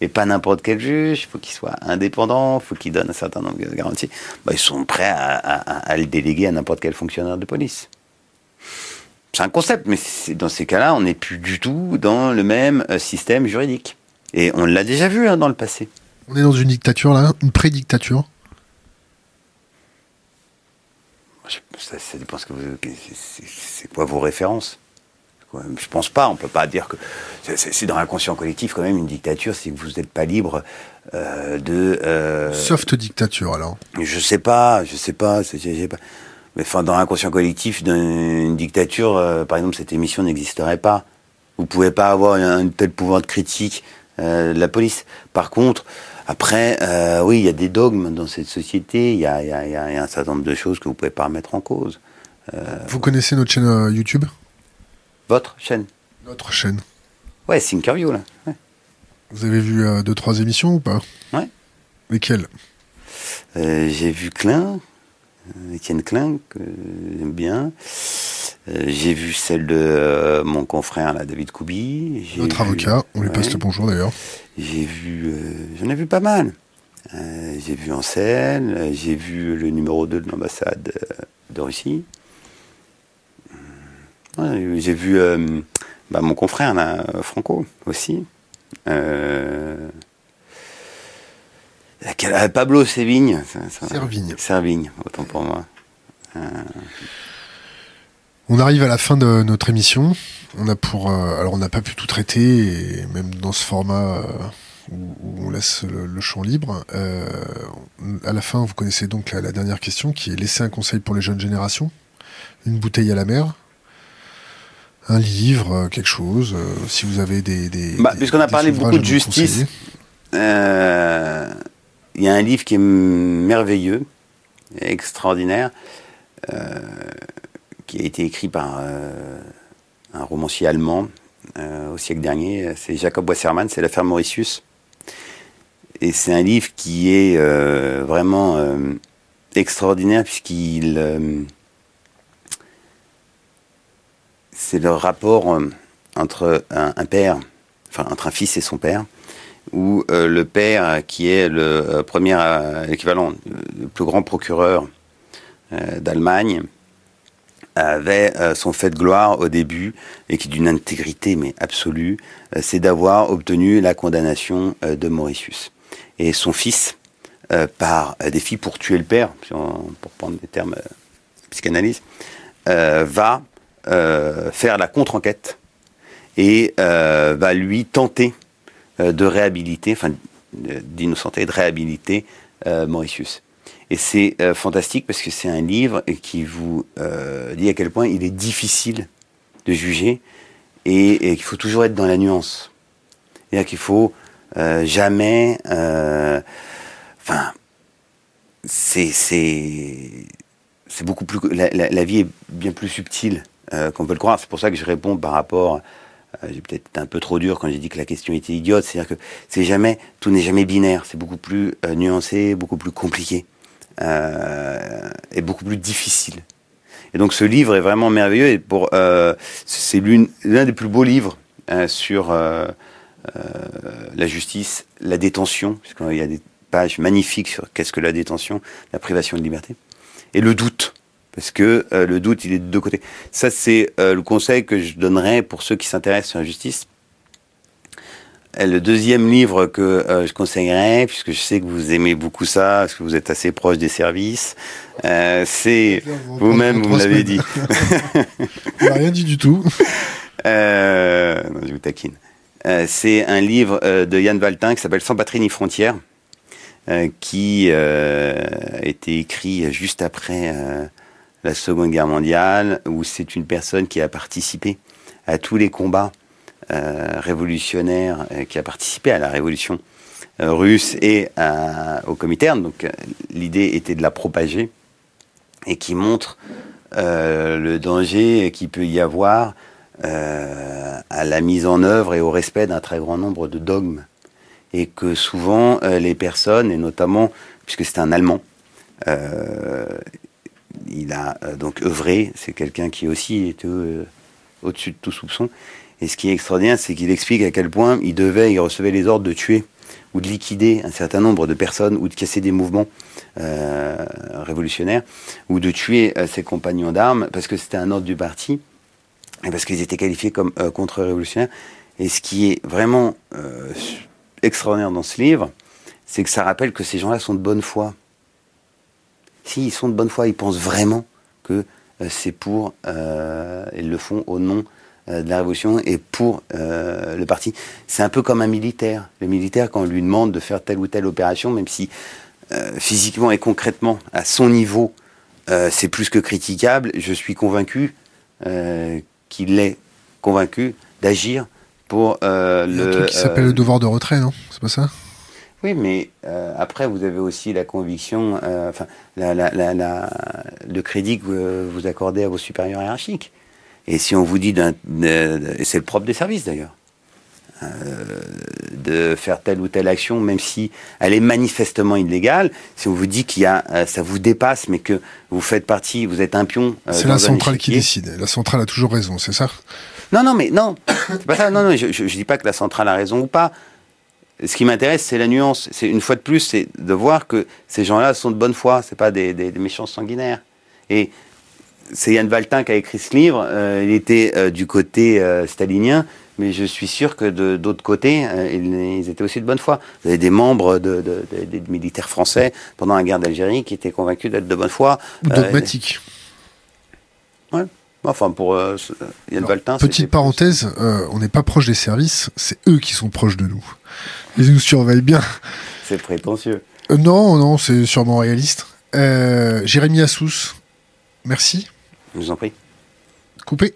et pas n'importe quel juge, il faut qu'il soit indépendant, il faut qu'il donne un certain nombre de garanties. Bah, ils sont prêts à, le déléguer à n'importe quel fonctionnaire de police. C'est un concept, mais dans ces cas-là, on n'est plus du tout dans le même système juridique. Et on l'a déjà vu hein, dans le passé. On est dans une dictature là, une pré-dictature. Ça, dépend ce que C'est quoi vos références Je pense pas, on peut pas dire que c'est dans l'inconscient collectif quand même une dictature, c'est que vous n'êtes pas libre euh, de. Euh, Soft dictature alors. Je sais pas, je sais pas, sais pas. Mais enfin, dans l'inconscient collectif d'une dictature, euh, par exemple, cette émission n'existerait pas. Vous pouvez pas avoir un, tel pouvoir de critique de la police. Par contre, après, oui, il y a des dogmes dans cette société, il y a, y, a, y a, un certain nombre de choses que vous pouvez pas remettre en cause. vous connaissez notre chaîne YouTube? Votre chaîne? Notre chaîne. Ouais, Thinkerview, là. Vous avez vu euh, deux, trois émissions ou pas? Ouais. Lesquelles? Euh, J'ai vu Klein, euh, Étienne Klein, que j'aime bien. j'ai vu celle de mon confrère, là, David Koubi. Notre avocat, on lui passe le bonjour d'ailleurs. J'ai vu, j'en ai vu pas mal. j'ai vu Ansel, j'ai vu le numéro 2 de l'ambassade de Russie j'ai vu euh, bah, mon confrère, Franco, aussi. Euh, Pablo Sévigne. Servigne. Servigne, autant pour moi. Euh, on arrive à la fin de notre émission. On a pour, alors on n'a pas pu tout traiter, et même dans ce format où, on laisse le, champ libre. à la fin, vous connaissez donc la, la, dernière question, qui est laisser un conseil pour les jeunes générations. Une bouteille à la mer un livre, euh, quelque chose, euh, si vous avez des... des bah, Puisqu'on a parlé beaucoup de justice, euh, il y a un livre qui est merveilleux, extraordinaire, qui a été écrit par un romancier allemand au siècle dernier, c'est Jacob Wassermann, c'est l'affaire Mauritius. Et c'est un livre qui est vraiment extraordinaire puisqu'il c'est le rapport euh, entre un, père, enfin entre un fils et son père, où euh, le père, qui est le euh, premier équivalent, le plus grand procureur d'Allemagne, avait son fait de gloire au début et qui d'une intégrité mais absolue, c'est d'avoir obtenu la condamnation de Mauritius. Et son fils, par filles pour tuer le père, pour prendre des termes psychanalyse, va euh, faire la contre-enquête et euh, va lui tenter euh, de réhabiliter, enfin d'innocenter et de réhabiliter Mauritius. Et c'est fantastique parce que c'est un livre qui vous dit à quel point il est difficile de juger et, qu'il faut toujours être dans la nuance. C'est-à-dire qu'il faut jamais... Enfin, c'est beaucoup plus... La, vie est bien plus subtile euh, qu'on peut le croire. C'est pour ça que je réponds par rapport. Euh, j'ai peut-être été un peu trop dur quand j'ai dit que la question était idiote. C'est-à-dire que c'est jamais, tout n'est jamais binaire. C'est beaucoup plus euh, nuancé, beaucoup plus compliqué et beaucoup plus difficile. Et donc ce livre est vraiment merveilleux. Et pour, c'est l'un des plus beaux livres sur la justice, la détention, puisqu'il y a des pages magnifiques sur qu'est-ce que la détention, la privation de liberté, et le doute parce que euh, le doute, il est de deux côtés. Ça, c'est euh, le conseil que je donnerais pour ceux qui s'intéressent à la justice. Le deuxième livre que euh, je conseillerais, puisque je sais que vous aimez beaucoup ça, parce que vous êtes assez proche des services, c'est vous-même, vous, l'avez dit. Il n'a rien dit du tout. non, je vous taquine. c'est un livre de Yann Valtin qui s'appelle Sans patrie ni frontières, qui a été écrit juste après la Seconde Guerre mondiale, où c'est une personne qui a participé à tous les combats euh, révolutionnaires, euh, qui a participé à la révolution euh, russe et au Comintern. Donc l'idée était de la propager et qui montre le danger qu'il peut y avoir à la mise en œuvre et au respect d'un très grand nombre de dogmes. Et que souvent les personnes, et notamment puisque c'est un Allemand, il a donc œuvré, c'est quelqu'un qui aussi était au-dessus de tout soupçon. Et ce qui est extraordinaire, c'est qu'il explique à quel point il devait, il recevait les ordres de tuer ou de liquider un certain nombre de personnes ou de casser des mouvements euh, révolutionnaires ou de tuer ses compagnons d'armes parce que c'était un ordre du parti et parce qu'ils étaient qualifiés comme contre-révolutionnaires. Et ce qui est vraiment extraordinaire dans ce livre, c'est que ça rappelle que ces gens-là sont de bonne foi. S'ils sont de bonne foi, ils pensent vraiment que euh, c'est pour, euh, ils le font au nom de la Révolution et pour le parti. C'est un peu comme un militaire. Le militaire, quand on lui demande de faire telle ou telle opération, même si physiquement et concrètement, à son niveau, c'est plus que critiquable, je suis convaincu qu'il est convaincu d'agir pour le. Il y a un truc qui s'appelle le devoir de retrait, non? C'est pas ça? Oui, mais euh, après, vous avez aussi la conviction, euh, enfin, la, la, la, le crédit que vous accordez à vos supérieurs hiérarchiques. Et si on vous dit, et c'est le propre des services d'ailleurs, euh, de faire telle ou telle action, même si elle est manifestement illégale, si on vous dit qu'il y a, ça vous dépasse, mais que vous faites partie, vous êtes un pion. c'est la centrale qui décide. La centrale a toujours raison, c'est ça? Non, non, mais non, c'est pas ça. Non, non, je, ne dis pas que la centrale a raison ou pas ce qui m'intéresse, c'est la nuance. C'est une fois de plus, c'est de voir que ces gens-là sont de bonne foi. C'est pas des, méchants sanguinaires. Et c'est Yann Valtin qui a écrit ce livre. Euh, il était euh, du côté euh, stalinien, mais je suis sûr que de d'autres côtés, ils, étaient aussi de bonne foi. Vous avez des membres de, des militaires français pendant la guerre d'Algérie qui étaient convaincus d'être de bonne foi. Dogmatiques. ouais. Enfin, pour Yann Valtin. Petite parenthèse, on n'est pas proche des services, c'est eux qui sont proches de nous. Ils nous surveillent bien. C'est prétentieux. Non, non, c'est sûrement réaliste. Jérémy Assous, merci. Je vous en prie. Coupé.